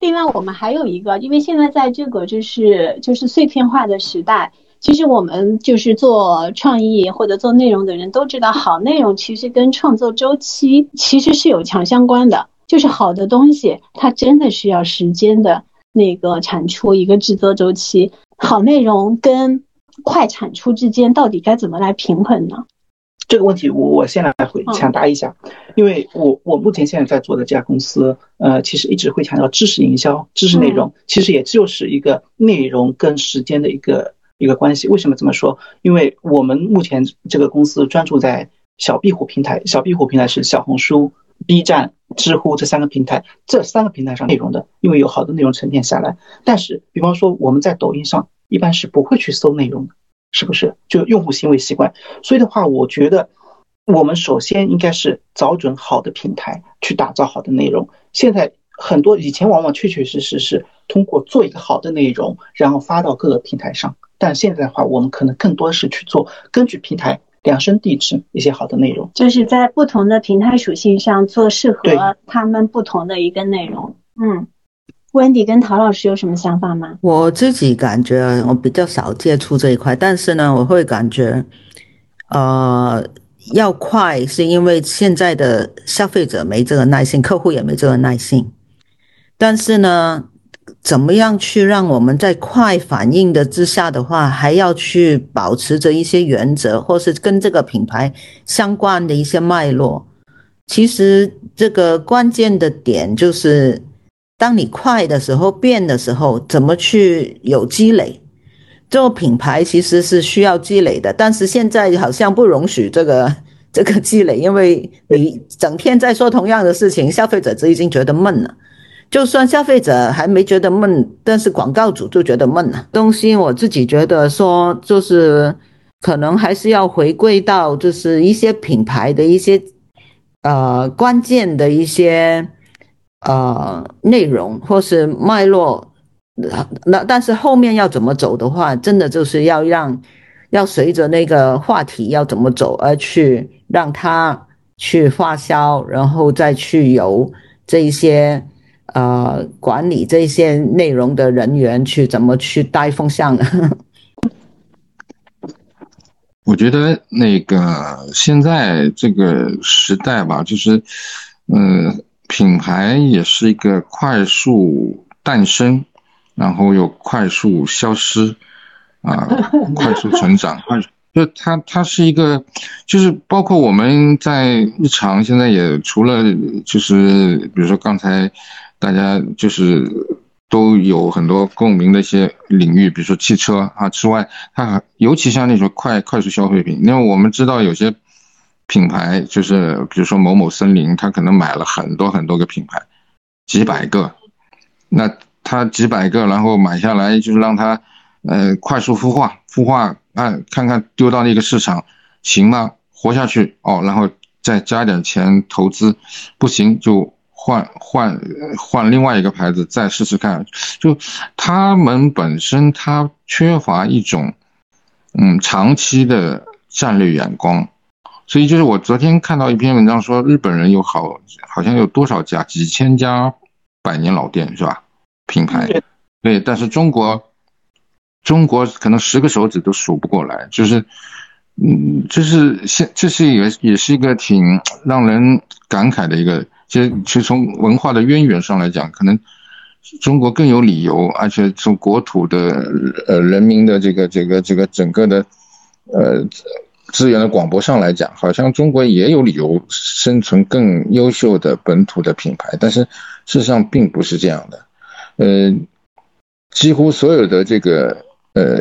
另外，我们还有一个，因为现在在这个就是就是碎片化的时代，其实我们就是做创意或者做内容的人都知道，好内容其实跟创作周期其实是有强相关的。就是好的东西，它真的需要时间的那个产出一个制作周期。好内容跟快产出之间到底该怎么来平衡呢？这个问题我我先来回抢答一下，因为我我目前现在在做的这家公司，呃，其实一直会强调知识营销、知识内容，其实也就是一个内容跟时间的一个一个关系。为什么这么说？因为我们目前这个公司专注在小壁虎平台，小壁虎平台是小红书、B 站、知乎这三个平台，这三个平台上内容的，因为有好多内容沉淀下来。但是，比方说我们在抖音上。一般是不会去搜内容的，是不是？就用户行为习惯。所以的话，我觉得我们首先应该是找准好的平台去打造好的内容。现在很多以前往往确确实实是通过做一个好的内容，然后发到各个平台上。但现在的话，我们可能更多是去做根据平台量身定制一些好的内容，就是在不同的平台属性上做适合他们不同的一个内容。嗯。温迪跟陶老师有什么想法吗？我自己感觉我比较少接触这一块，但是呢，我会感觉，呃，要快是因为现在的消费者没这个耐心，客户也没这个耐心。但是呢，怎么样去让我们在快反应的之下的话，还要去保持着一些原则，或是跟这个品牌相关的一些脉络？其实这个关键的点就是。当你快的时候，变的时候，怎么去有积累？做品牌其实是需要积累的，但是现在好像不容许这个 [laughs] 这个积累，因为你整天在说同样的事情，消费者就已经觉得闷了。就算消费者还没觉得闷，但是广告主就觉得闷了。东西我自己觉得说，就是可能还是要回归到就是一些品牌的一些呃关键的一些。呃，内容或是脉络，那但是后面要怎么走的话，真的就是要让，要随着那个话题要怎么走而去让它去发酵，然后再去由这一些呃管理这些内容的人员去怎么去带风向。[laughs] 我觉得那个现在这个时代吧，就是嗯。品牌也是一个快速诞生，然后又快速消失，啊，[laughs] 快速成长，快就它它是一个，就是包括我们在日常现在也除了就是比如说刚才大家就是都有很多共鸣的一些领域，比如说汽车啊之外，它尤其像那种快快速消费品，因为我们知道有些。品牌就是，比如说某某森林，他可能买了很多很多个品牌，几百个，那他几百个，然后买下来就是让他呃，快速孵化，孵化，啊看看丢到那个市场行吗？活下去哦，然后再加点钱投资，不行就换换换另外一个牌子再试试看。就他们本身他缺乏一种嗯长期的战略眼光，所以就是我昨天看到一篇文章说，日本人有好好像有多少家几千家百年老店是吧？品牌对，但是中国。中国可能十个手指都数不过来，就是，嗯，这是现，这是也也是一个挺让人感慨的一个，其实其实从文化的渊源上来讲，可能中国更有理由，而且从国土的呃人民的这个这个这个整个的呃资源的广博上来讲，好像中国也有理由生存更优秀的本土的品牌，但是事实上并不是这样的，呃，几乎所有的这个。呃，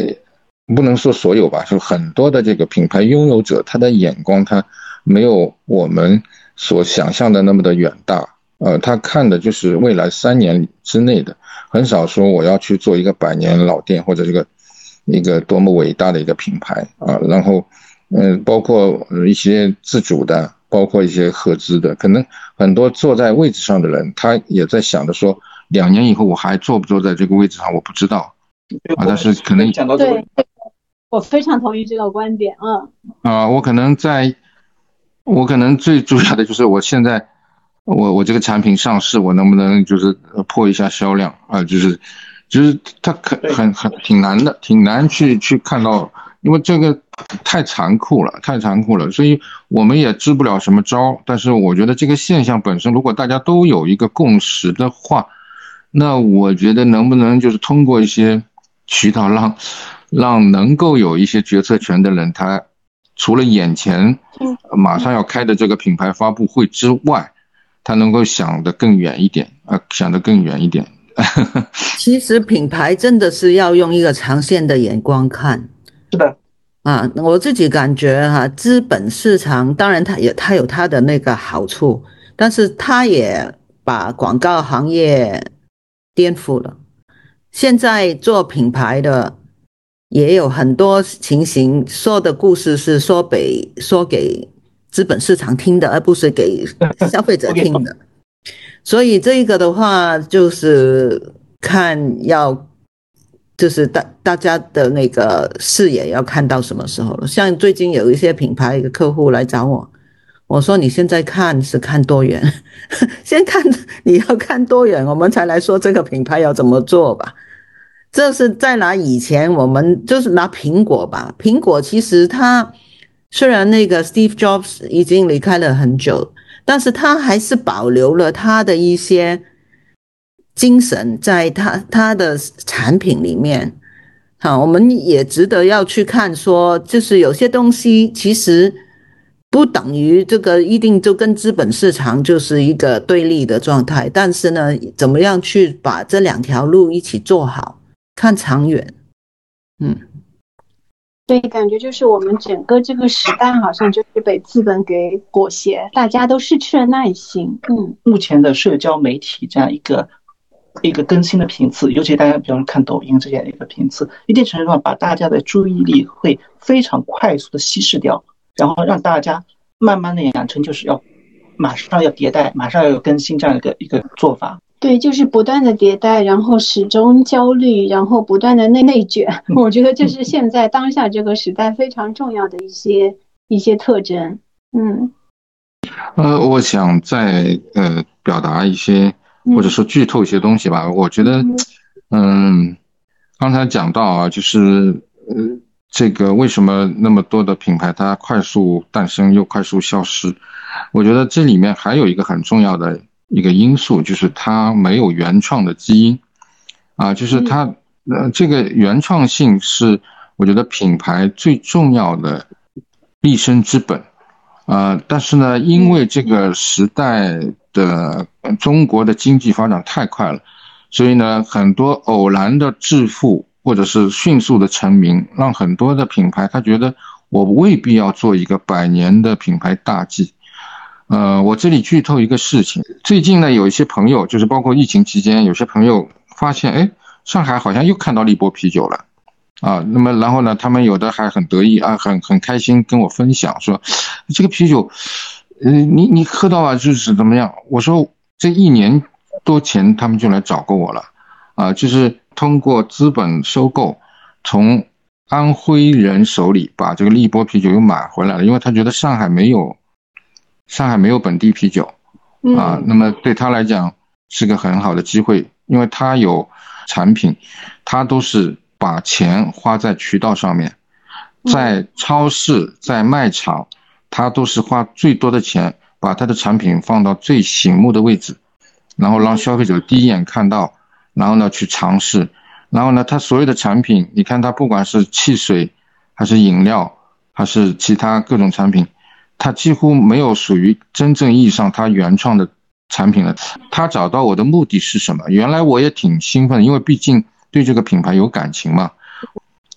不能说所有吧，就很多的这个品牌拥有者，他的眼光他没有我们所想象的那么的远大。呃，他看的就是未来三年之内的，很少说我要去做一个百年老店或者这个一个多么伟大的一个品牌啊。然后，嗯，包括一些自主的，包括一些合资的，可能很多坐在位置上的人，他也在想着说，两年以后我还坐不坐在这个位置上，我不知道。啊，但是可能讲到对，我非常同意这个观点。嗯，啊，我可能在，我可能最主要的就是我现在，我我这个产品上市，我能不能就是破一下销量啊？就是，就是他可很很挺难的，挺难去去看到，因为这个太残酷了，太残酷了，所以我们也支不了什么招。但是我觉得这个现象本身，如果大家都有一个共识的话，那我觉得能不能就是通过一些。渠道让让能够有一些决策权的人，他除了眼前马上要开的这个品牌发布会之外，他能够想得更远一点啊，想得更远一点。[laughs] 其实品牌真的是要用一个长线的眼光看。是的，啊，我自己感觉哈，资本市场当然它也它有它的那个好处，但是它也把广告行业颠覆了。现在做品牌的也有很多情形，说的故事是说给说给资本市场听的，而不是给消费者 [laughs] 听的。所以这个的话，就是看要就是大大家的那个视野要看到什么时候了。像最近有一些品牌一个客户来找我，我说你现在看是看多远，[laughs] 先看你要看多远，我们才来说这个品牌要怎么做吧。这是在拿以前我们就是拿苹果吧，苹果其实它虽然那个 Steve Jobs 已经离开了很久，但是他还是保留了他的一些精神在他他的产品里面。好，我们也值得要去看，说就是有些东西其实不等于这个一定就跟资本市场就是一个对立的状态，但是呢，怎么样去把这两条路一起做好？看长远，嗯，对，感觉就是我们整个这个时代好像就是被资本给裹挟，大家都失去了耐心。嗯，目前的社交媒体这样一个一个更新的频次，尤其大家比方说看抖音这样一个频次，一定程度上把大家的注意力会非常快速的稀释掉，然后让大家慢慢的养成就是要马上要迭代，马上要有更新这样一个一个做法。对，就是不断的迭代，然后始终焦虑，然后不断的内内卷。我觉得这是现在当下这个时代非常重要的一些一些特征。嗯，呃，我想再呃表达一些，或者说剧透一些东西吧。我觉得，嗯，刚才讲到啊，就是呃，这个为什么那么多的品牌它快速诞生又快速消失？我觉得这里面还有一个很重要的。一个因素就是它没有原创的基因，啊，就是它，呃，这个原创性是我觉得品牌最重要的立身之本，啊，但是呢，因为这个时代的中国的经济发展太快了，所以呢，很多偶然的致富或者是迅速的成名，让很多的品牌他觉得我未必要做一个百年的品牌大计。呃，我这里剧透一个事情。最近呢，有一些朋友，就是包括疫情期间，有些朋友发现，哎，上海好像又看到了一波啤酒了，啊，那么然后呢，他们有的还很得意啊，很很开心跟我分享说，这个啤酒，呃，你你喝到啊就是怎么样？我说这一年多前他们就来找过我了，啊，就是通过资本收购，从安徽人手里把这个立波啤酒又买回来了，因为他觉得上海没有，上海没有本地啤酒，啊，那么对他来讲是个很好的机会，因为他有产品，他都是。把钱花在渠道上面，在超市、在卖场，他都是花最多的钱，把他的产品放到最醒目的位置，然后让消费者第一眼看到，然后呢去尝试，然后呢他所有的产品，你看他不管是汽水，还是饮料，还是其他各种产品，他几乎没有属于真正意义上他原创的产品了。他找到我的目的是什么？原来我也挺兴奋，因为毕竟。对这个品牌有感情嘛？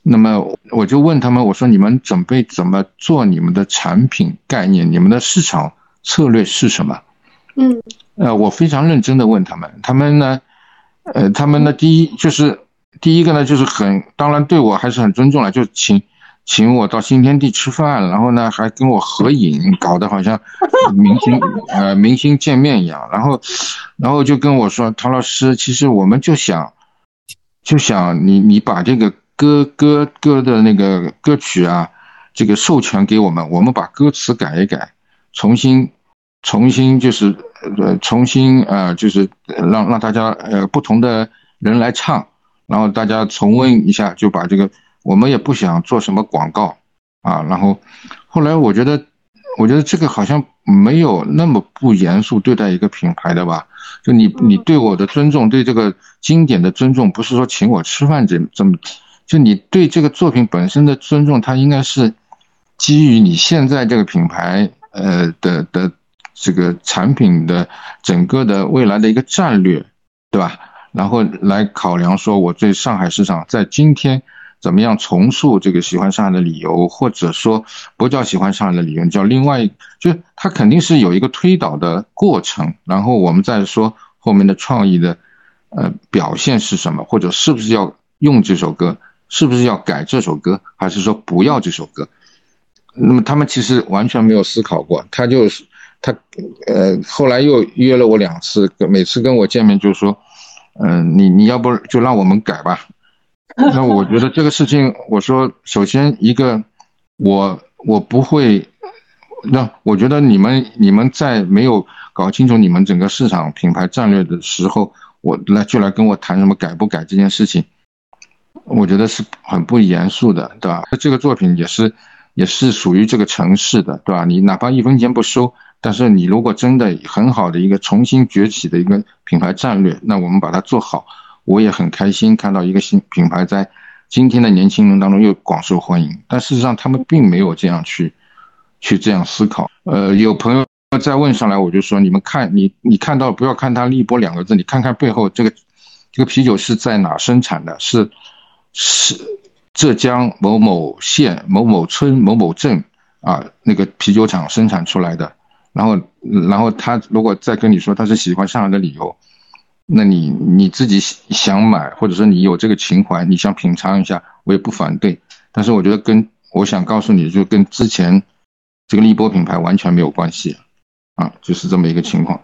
那么我就问他们，我说你们准备怎么做你们的产品概念？你们的市场策略是什么？嗯，呃，我非常认真的问他们，他们呢，呃，他们呢，第一就是第一个呢，就是很当然对我还是很尊重了，就请请我到新天地吃饭，然后呢还跟我合影，搞得好像明星呃明星见面一样，然后然后就跟我说，唐老师，其实我们就想。就想你，你把这个歌歌歌的那个歌曲啊，这个授权给我们，我们把歌词改一改，重新，重新就是呃，重新呃，就是让让大家呃不同的人来唱，然后大家重温一下，就把这个我们也不想做什么广告啊，然后后来我觉得，我觉得这个好像没有那么不严肃对待一个品牌的吧。就你，你对我的尊重，对这个经典的尊重，不是说请我吃饭这这么，就你对这个作品本身的尊重，它应该是基于你现在这个品牌呃的的这个产品的整个的未来的一个战略，对吧？然后来考量说我对上海市场在今天。怎么样重塑这个喜欢上海的理由，或者说不叫喜欢上海的理由，叫另外，就是它肯定是有一个推导的过程，然后我们再说后面的创意的，呃，表现是什么，或者是不是要用这首歌，是不是要改这首歌，还是说不要这首歌？那么他们其实完全没有思考过，他就是他，呃，后来又约了我两次，每次跟我见面就说，嗯，你你要不就让我们改吧。[laughs] 那我觉得这个事情，我说首先一个，我我不会，那我觉得你们你们在没有搞清楚你们整个市场品牌战略的时候，我来就来跟我谈什么改不改这件事情，我觉得是很不严肃的，对吧？这个作品也是也是属于这个城市的，对吧？你哪怕一分钱不收，但是你如果真的很好的一个重新崛起的一个品牌战略，那我们把它做好。我也很开心看到一个新品牌在今天的年轻人当中又广受欢迎，但事实上他们并没有这样去去这样思考。呃，有朋友再问上来，我就说你们看，你你看到不要看它“立波”两个字，你看看背后这个这个啤酒是在哪生产的？是是浙江某某县某某村某某镇啊那个啤酒厂生产出来的。然后然后他如果再跟你说他是喜欢上海的理由。那你你自己想买，或者说你有这个情怀，你想品尝一下，我也不反对。但是我觉得跟我想告诉你就跟之前这个立波品牌完全没有关系，啊，就是这么一个情况。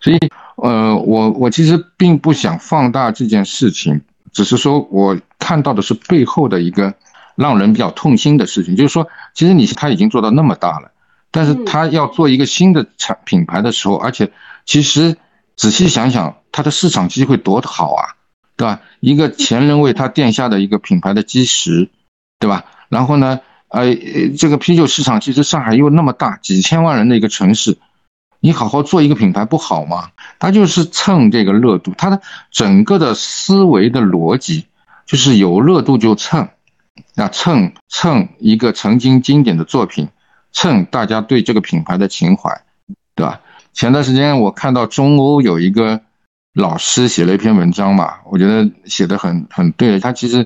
所以，呃，我我其实并不想放大这件事情，只是说我看到的是背后的一个让人比较痛心的事情，就是说，其实你他已经做到那么大了，但是他要做一个新的产品牌的时候，而且其实。仔细想想，它的市场机会多好啊，对吧？一个前人为他奠下的一个品牌的基石，对吧？然后呢，呃，这个啤酒市场其实上海又那么大，几千万人的一个城市，你好好做一个品牌不好吗？他就是蹭这个热度，他的整个的思维的逻辑就是有热度就蹭，啊，蹭蹭一个曾经经典的作品，蹭大家对这个品牌的情怀，对吧？前段时间我看到中欧有一个老师写了一篇文章嘛，我觉得写的很很对。他其实，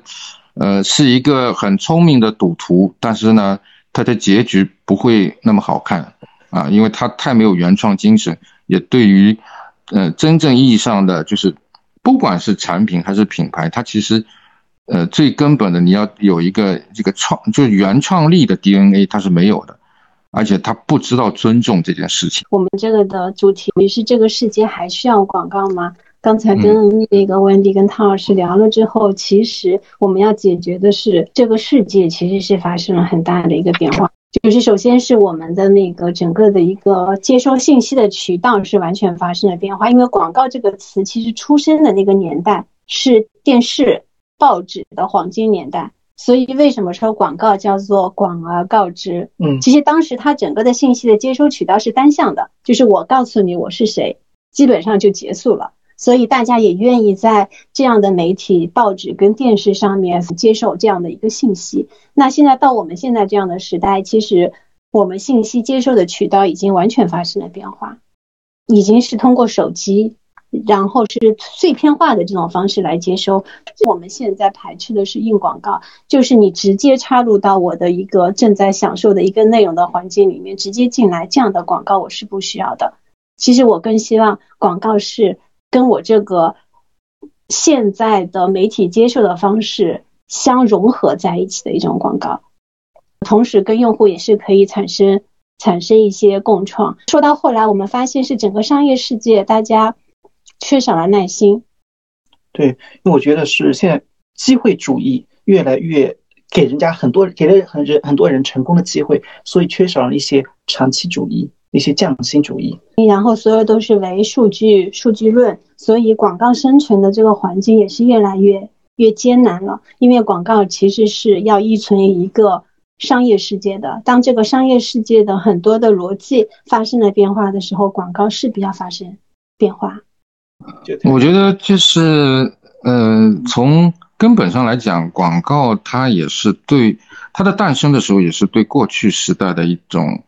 呃，是一个很聪明的赌徒，但是呢，他的结局不会那么好看啊，因为他太没有原创精神，也对于，呃，真正意义上的就是，不管是产品还是品牌，他其实呃，最根本的你要有一个这个创，就是原创力的 DNA，它是没有的，而且他不知道尊重这件事情。我们这个的主题是这个世界还需要广告吗？刚才跟那个温迪跟汤老师聊了之后，其实我们要解决的是这个世界其实是发生了很大的一个变化，就是首先是我们的那个整个的一个接收信息的渠道是完全发生了变化，因为广告这个词其实出生的那个年代是电视。报纸的黄金年代，所以为什么说广告叫做广而告之？嗯，其实当时它整个的信息的接收渠道是单向的，就是我告诉你我是谁，基本上就结束了。所以大家也愿意在这样的媒体、报纸跟电视上面接受这样的一个信息。那现在到我们现在这样的时代，其实我们信息接收的渠道已经完全发生了变化，已经是通过手机。然后是碎片化的这种方式来接收。我们现在排斥的是硬广告，就是你直接插入到我的一个正在享受的一个内容的环境里面，直接进来这样的广告我是不需要的。其实我更希望广告是跟我这个现在的媒体接受的方式相融合在一起的一种广告，同时跟用户也是可以产生产生一些共创。说到后来，我们发现是整个商业世界大家。缺少了耐心，对，因为我觉得是现在机会主义越来越给人家很多给了很人很多人成功的机会，所以缺少了一些长期主义、一些匠心主义。然后所有都是唯数据、数据论，所以广告生存的这个环境也是越来越越艰难了。因为广告其实是要依存于一个商业世界的，当这个商业世界的很多的逻辑发生了变化的时候，广告势必要发生变化。我觉得就是，呃，从根本上来讲，广告它也是对它的诞生的时候，也是对过去时代的一种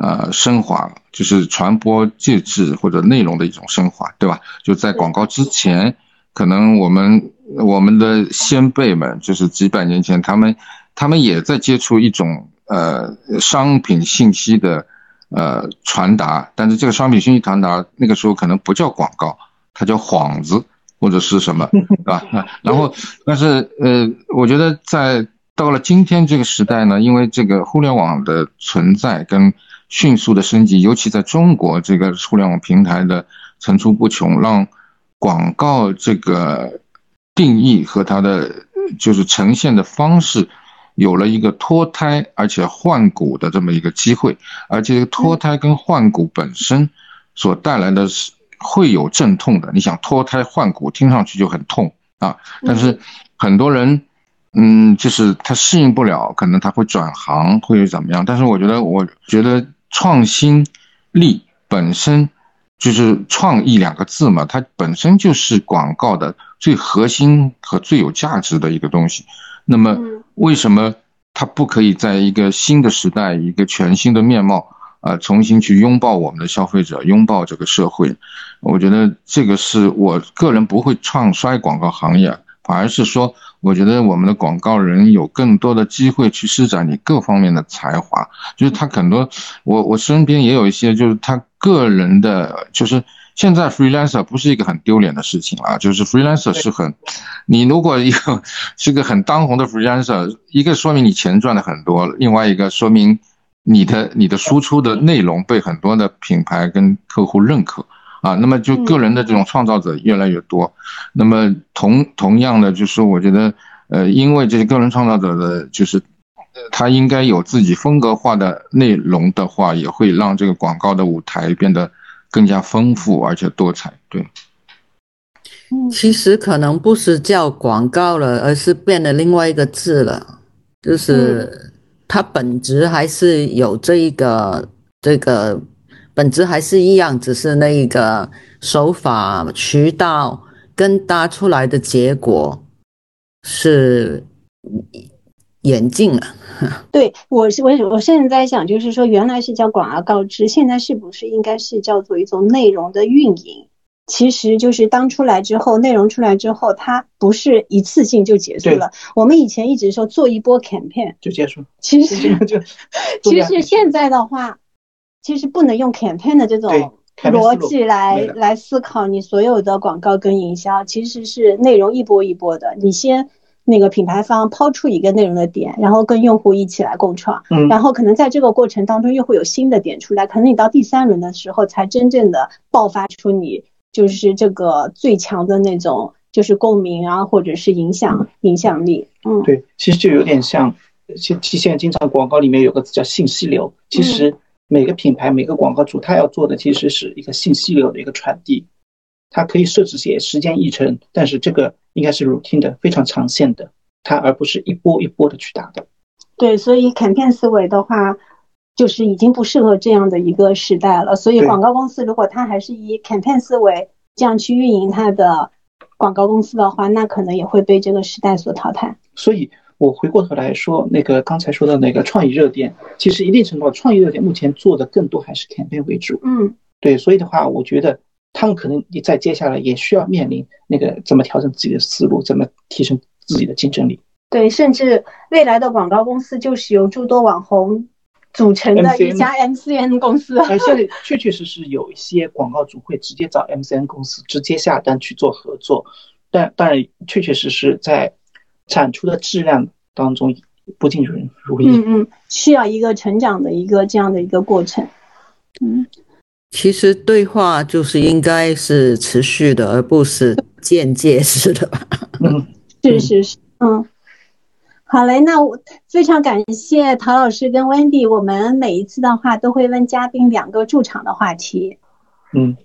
呃升华，就是传播介质或者内容的一种升华，对吧？就在广告之前，可能我们我们的先辈们，就是几百年前，他们他们也在接触一种呃商品信息的呃传达，但是这个商品信息传达那个时候可能不叫广告。它叫幌子或者是什么，对吧？[laughs] 然后，但是呃，我觉得在到了今天这个时代呢，因为这个互联网的存在跟迅速的升级，尤其在中国这个互联网平台的层出不穷，让广告这个定义和它的就是呈现的方式有了一个脱胎而且换骨的这么一个机会，而且脱胎跟换骨本身所带来的是。会有阵痛的，你想脱胎换骨，听上去就很痛啊。但是很多人，嗯，就是他适应不了，可能他会转行，会怎么样？但是我觉得，我觉得创新力本身就是创意两个字嘛，它本身就是广告的最核心和最有价值的一个东西。那么为什么它不可以在一个新的时代，一个全新的面貌？啊，重新去拥抱我们的消费者，拥抱这个社会，我觉得这个是我个人不会唱衰广告行业，反而是说，我觉得我们的广告人有更多的机会去施展你各方面的才华。就是他很多，我我身边也有一些，就是他个人的，就是现在 freelancer 不是一个很丢脸的事情啊，就是 freelancer 是很，你如果一个是个很当红的 freelancer，一个说明你钱赚的很多，另外一个说明。你的你的输出的内容被很多的品牌跟客户认可啊，那么就个人的这种创造者越来越多，那么同同样的就是我觉得，呃，因为这些个人创造者的，就是他应该有自己风格化的内容的话，也会让这个广告的舞台变得更加丰富而且多彩。对，其实可能不是叫广告了，而是变了另外一个字了，就是。它本质还是有这一个，这个本质还是一样，只是那一个手法、渠道跟搭出来的结果是演进了。[laughs] 对我是我我现在在想，就是说原来是叫广而告之，现在是不是应该是叫做一种内容的运营？其实就是当出来之后，内容出来之后，它不是一次性就结束了。我们以前一直说做一波 campaign 就结束，其实 [laughs] 就 [laughs] 其实现在的话，其实不能用 campaign 的这种逻辑来来思考你所有的广告跟营销，其实是内容一波一波的。你先那个品牌方抛出一个内容的点，然后跟用户一起来共创，嗯，然后可能在这个过程当中又会有新的点出来，可能你到第三轮的时候才真正的爆发出你就是这个最强的那种就是共鸣啊，或者是影响影响力，嗯，对，其实就有点像，现现在经常广告里面有个词叫信息流，其实每个品牌每个广告主他要做的其实是一个信息流的一个传递。它可以设置些时间议程，但是这个应该是 routine 的，非常长线的，它而不是一波一波的去打的。对，所以 campaign 思维的话，就是已经不适合这样的一个时代了。所以广告公司如果它还是以 campaign 思维这样去运营它的广告公司的话，那可能也会被这个时代所淘汰。所以我回过头来说，那个刚才说的那个创意热点，其实一定程度上，创意热点目前做的更多还是 campaign 为主。嗯，对，所以的话，我觉得。他们可能也在接下来也需要面临那个怎么调整自己的思路，怎么提升自己的竞争力。对，甚至未来的广告公司就是由诸多网红组成的一家 MCN 公司。哎，现在确确实实有一些广告主会直接找 MCN 公司直接下单去做合作，但当然确确实实在产出的质量当中不尽如人如意。嗯嗯，需要一个成长的一个这样的一个过程。嗯。其实对话就是应该是持续的，而不是间接式的吧？[laughs] 嗯，是是是，嗯，好嘞，那我非常感谢陶老师跟 Wendy，我们每一次的话都会问嘉宾两个驻场的话题。嗯，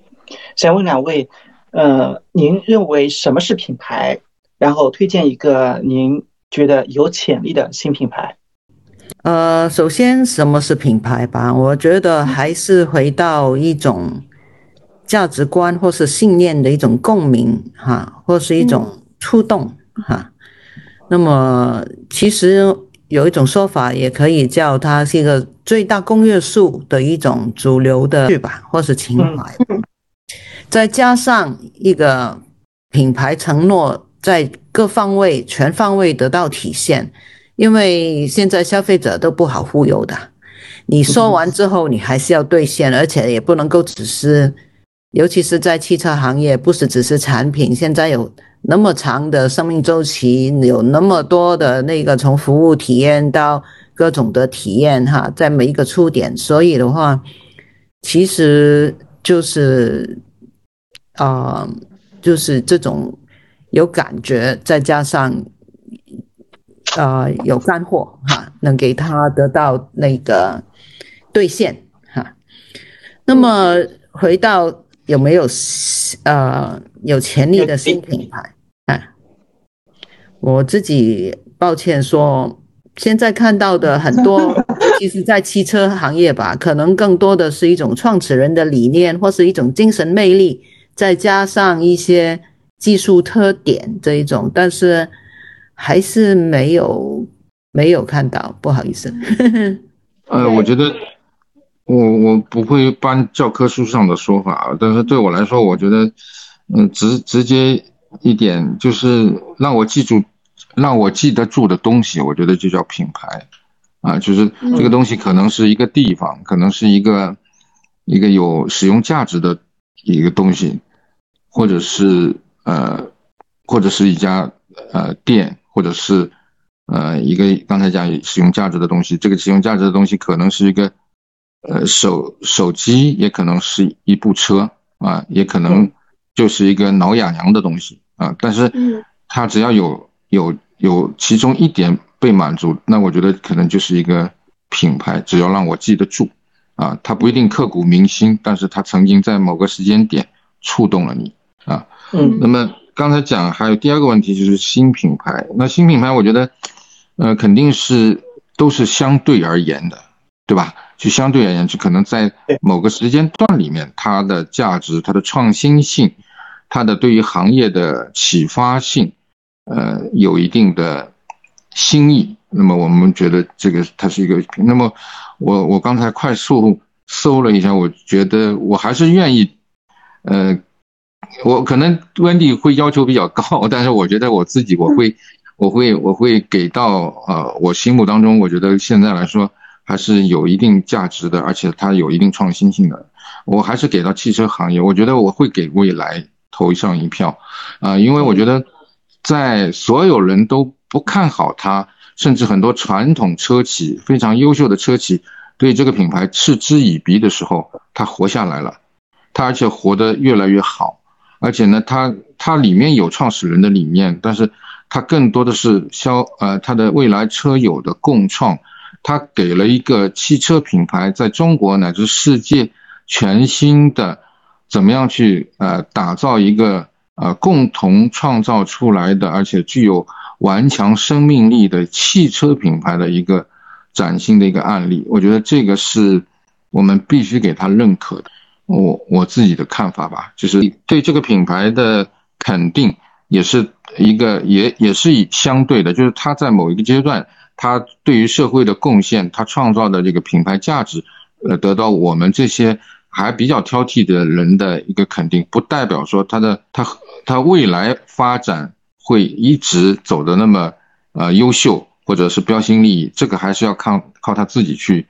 想问两位，呃，您认为什么是品牌？然后推荐一个您觉得有潜力的新品牌。呃，首先什么是品牌吧？我觉得还是回到一种价值观或是信念的一种共鸣哈，或是一种触动哈。那么其实有一种说法，也可以叫它是一个最大公约数的一种主流的剧吧，或是情怀，再加上一个品牌承诺在各方位全方位得到体现。因为现在消费者都不好忽悠的，你说完之后，你还是要兑现，而且也不能够只是，尤其是在汽车行业，不是只是产品，现在有那么长的生命周期，有那么多的那个从服务体验到各种的体验哈，在每一个触点，所以的话，其实就是啊，就是这种有感觉，再加上。呃，有干货哈，能给他得到那个兑现哈。那么回到有没有呃有潜力的新品牌啊？我自己抱歉说，现在看到的很多，[laughs] 其实在汽车行业吧，可能更多的是一种创始人的理念，或是一种精神魅力，再加上一些技术特点这一种，但是。还是没有没有看到，不好意思。[laughs] 呃，我觉得我我不会搬教科书上的说法，但是对我来说，我觉得嗯直直接一点就是让我记住，让我记得住的东西，我觉得就叫品牌啊，就是这个东西可能是一个地方，可能是一个一个有使用价值的一个东西，或者是呃或者是一家呃店。或者是，呃，一个刚才讲使用价值的东西，这个使用价值的东西可能是一个，呃，手手机，也可能是一部车啊，也可能就是一个挠痒痒的东西啊。但是，它只要有有有其中一点被满足，那我觉得可能就是一个品牌。只要让我记得住啊，它不一定刻骨铭心，但是它曾经在某个时间点触动了你啊。嗯，那么。刚才讲还有第二个问题就是新品牌，那新品牌我觉得，呃，肯定是都是相对而言的，对吧？就相对而言，就可能在某个时间段里面，它的价值、它的创新性、它的对于行业的启发性，呃，有一定的新意。那么我们觉得这个它是一个。那么我我刚才快速搜了一下，我觉得我还是愿意，呃。我可能温迪会要求比较高，但是我觉得我自己我会，我会我会给到呃我心目当中，我觉得现在来说还是有一定价值的，而且它有一定创新性的，我还是给到汽车行业，我觉得我会给未来投上一票，啊，因为我觉得在所有人都不看好它，甚至很多传统车企非常优秀的车企对这个品牌嗤之以鼻的时候，它活下来了，它而且活得越来越好，而且呢，它它里面有创始人的理念，但是它更多的是消呃它的未来车友的共创，它给了一个汽车品牌在中国乃至世界全新的怎么样去呃打造一个。呃，共同创造出来的，而且具有顽强生命力的汽车品牌的一个崭新的一个案例，我觉得这个是我们必须给他认可的。我我自己的看法吧，就是对这个品牌的肯定，也是一个也也是以相对的，就是他在某一个阶段，他对于社会的贡献，他创造的这个品牌价值，呃，得到我们这些还比较挑剔的人的一个肯定，不代表说他的他。他未来发展会一直走的那么呃优秀，或者是标新立异，这个还是要看靠他自己去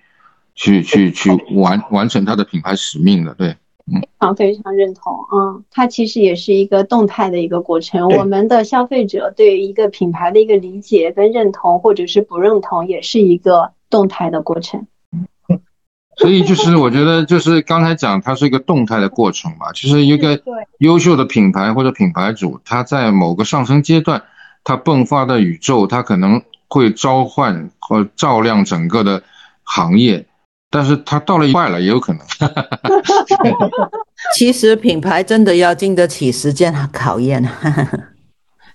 去去去完完成它的品牌使命的。对，非，常非常认同。嗯，它其实也是一个动态的一个过程。我们的消费者对于一个品牌的一个理解跟认同，或者是不认同，也是一个动态的过程。所以就是我觉得就是刚才讲，它是一个动态的过程吧。其实一个优秀的品牌或者品牌主，他在某个上升阶段，他迸发的宇宙，他可能会召唤和照亮整个的行业。但是它到了坏了也有可能。[laughs] 其实品牌真的要经得起时间和考验。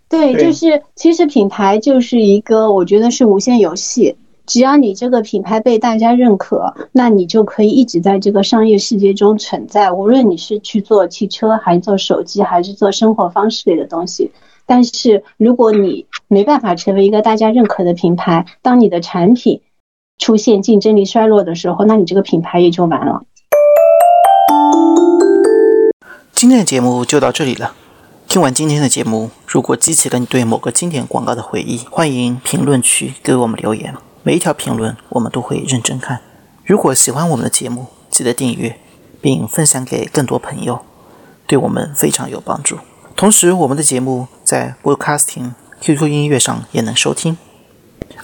对，就是其实品牌就是一个，我觉得是无限游戏。只要你这个品牌被大家认可，那你就可以一直在这个商业世界中存在。无论你是去做汽车，还是做手机，还是做生活方式类的东西。但是如果你没办法成为一个大家认可的品牌，当你的产品出现竞争力衰落的时候，那你这个品牌也就完了。今天的节目就到这里了。听完今天的节目，如果激起了你对某个经典广告的回忆，欢迎评论区给我们留言。每一条评论我们都会认真看。如果喜欢我们的节目，记得订阅并分享给更多朋友，对我们非常有帮助。同时，我们的节目在 Broadcasting、QQ 音乐上也能收听。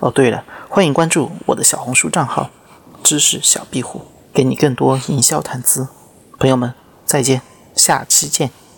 哦，对了，欢迎关注我的小红书账号“知识小壁虎”，给你更多营销谈资。朋友们，再见，下期见。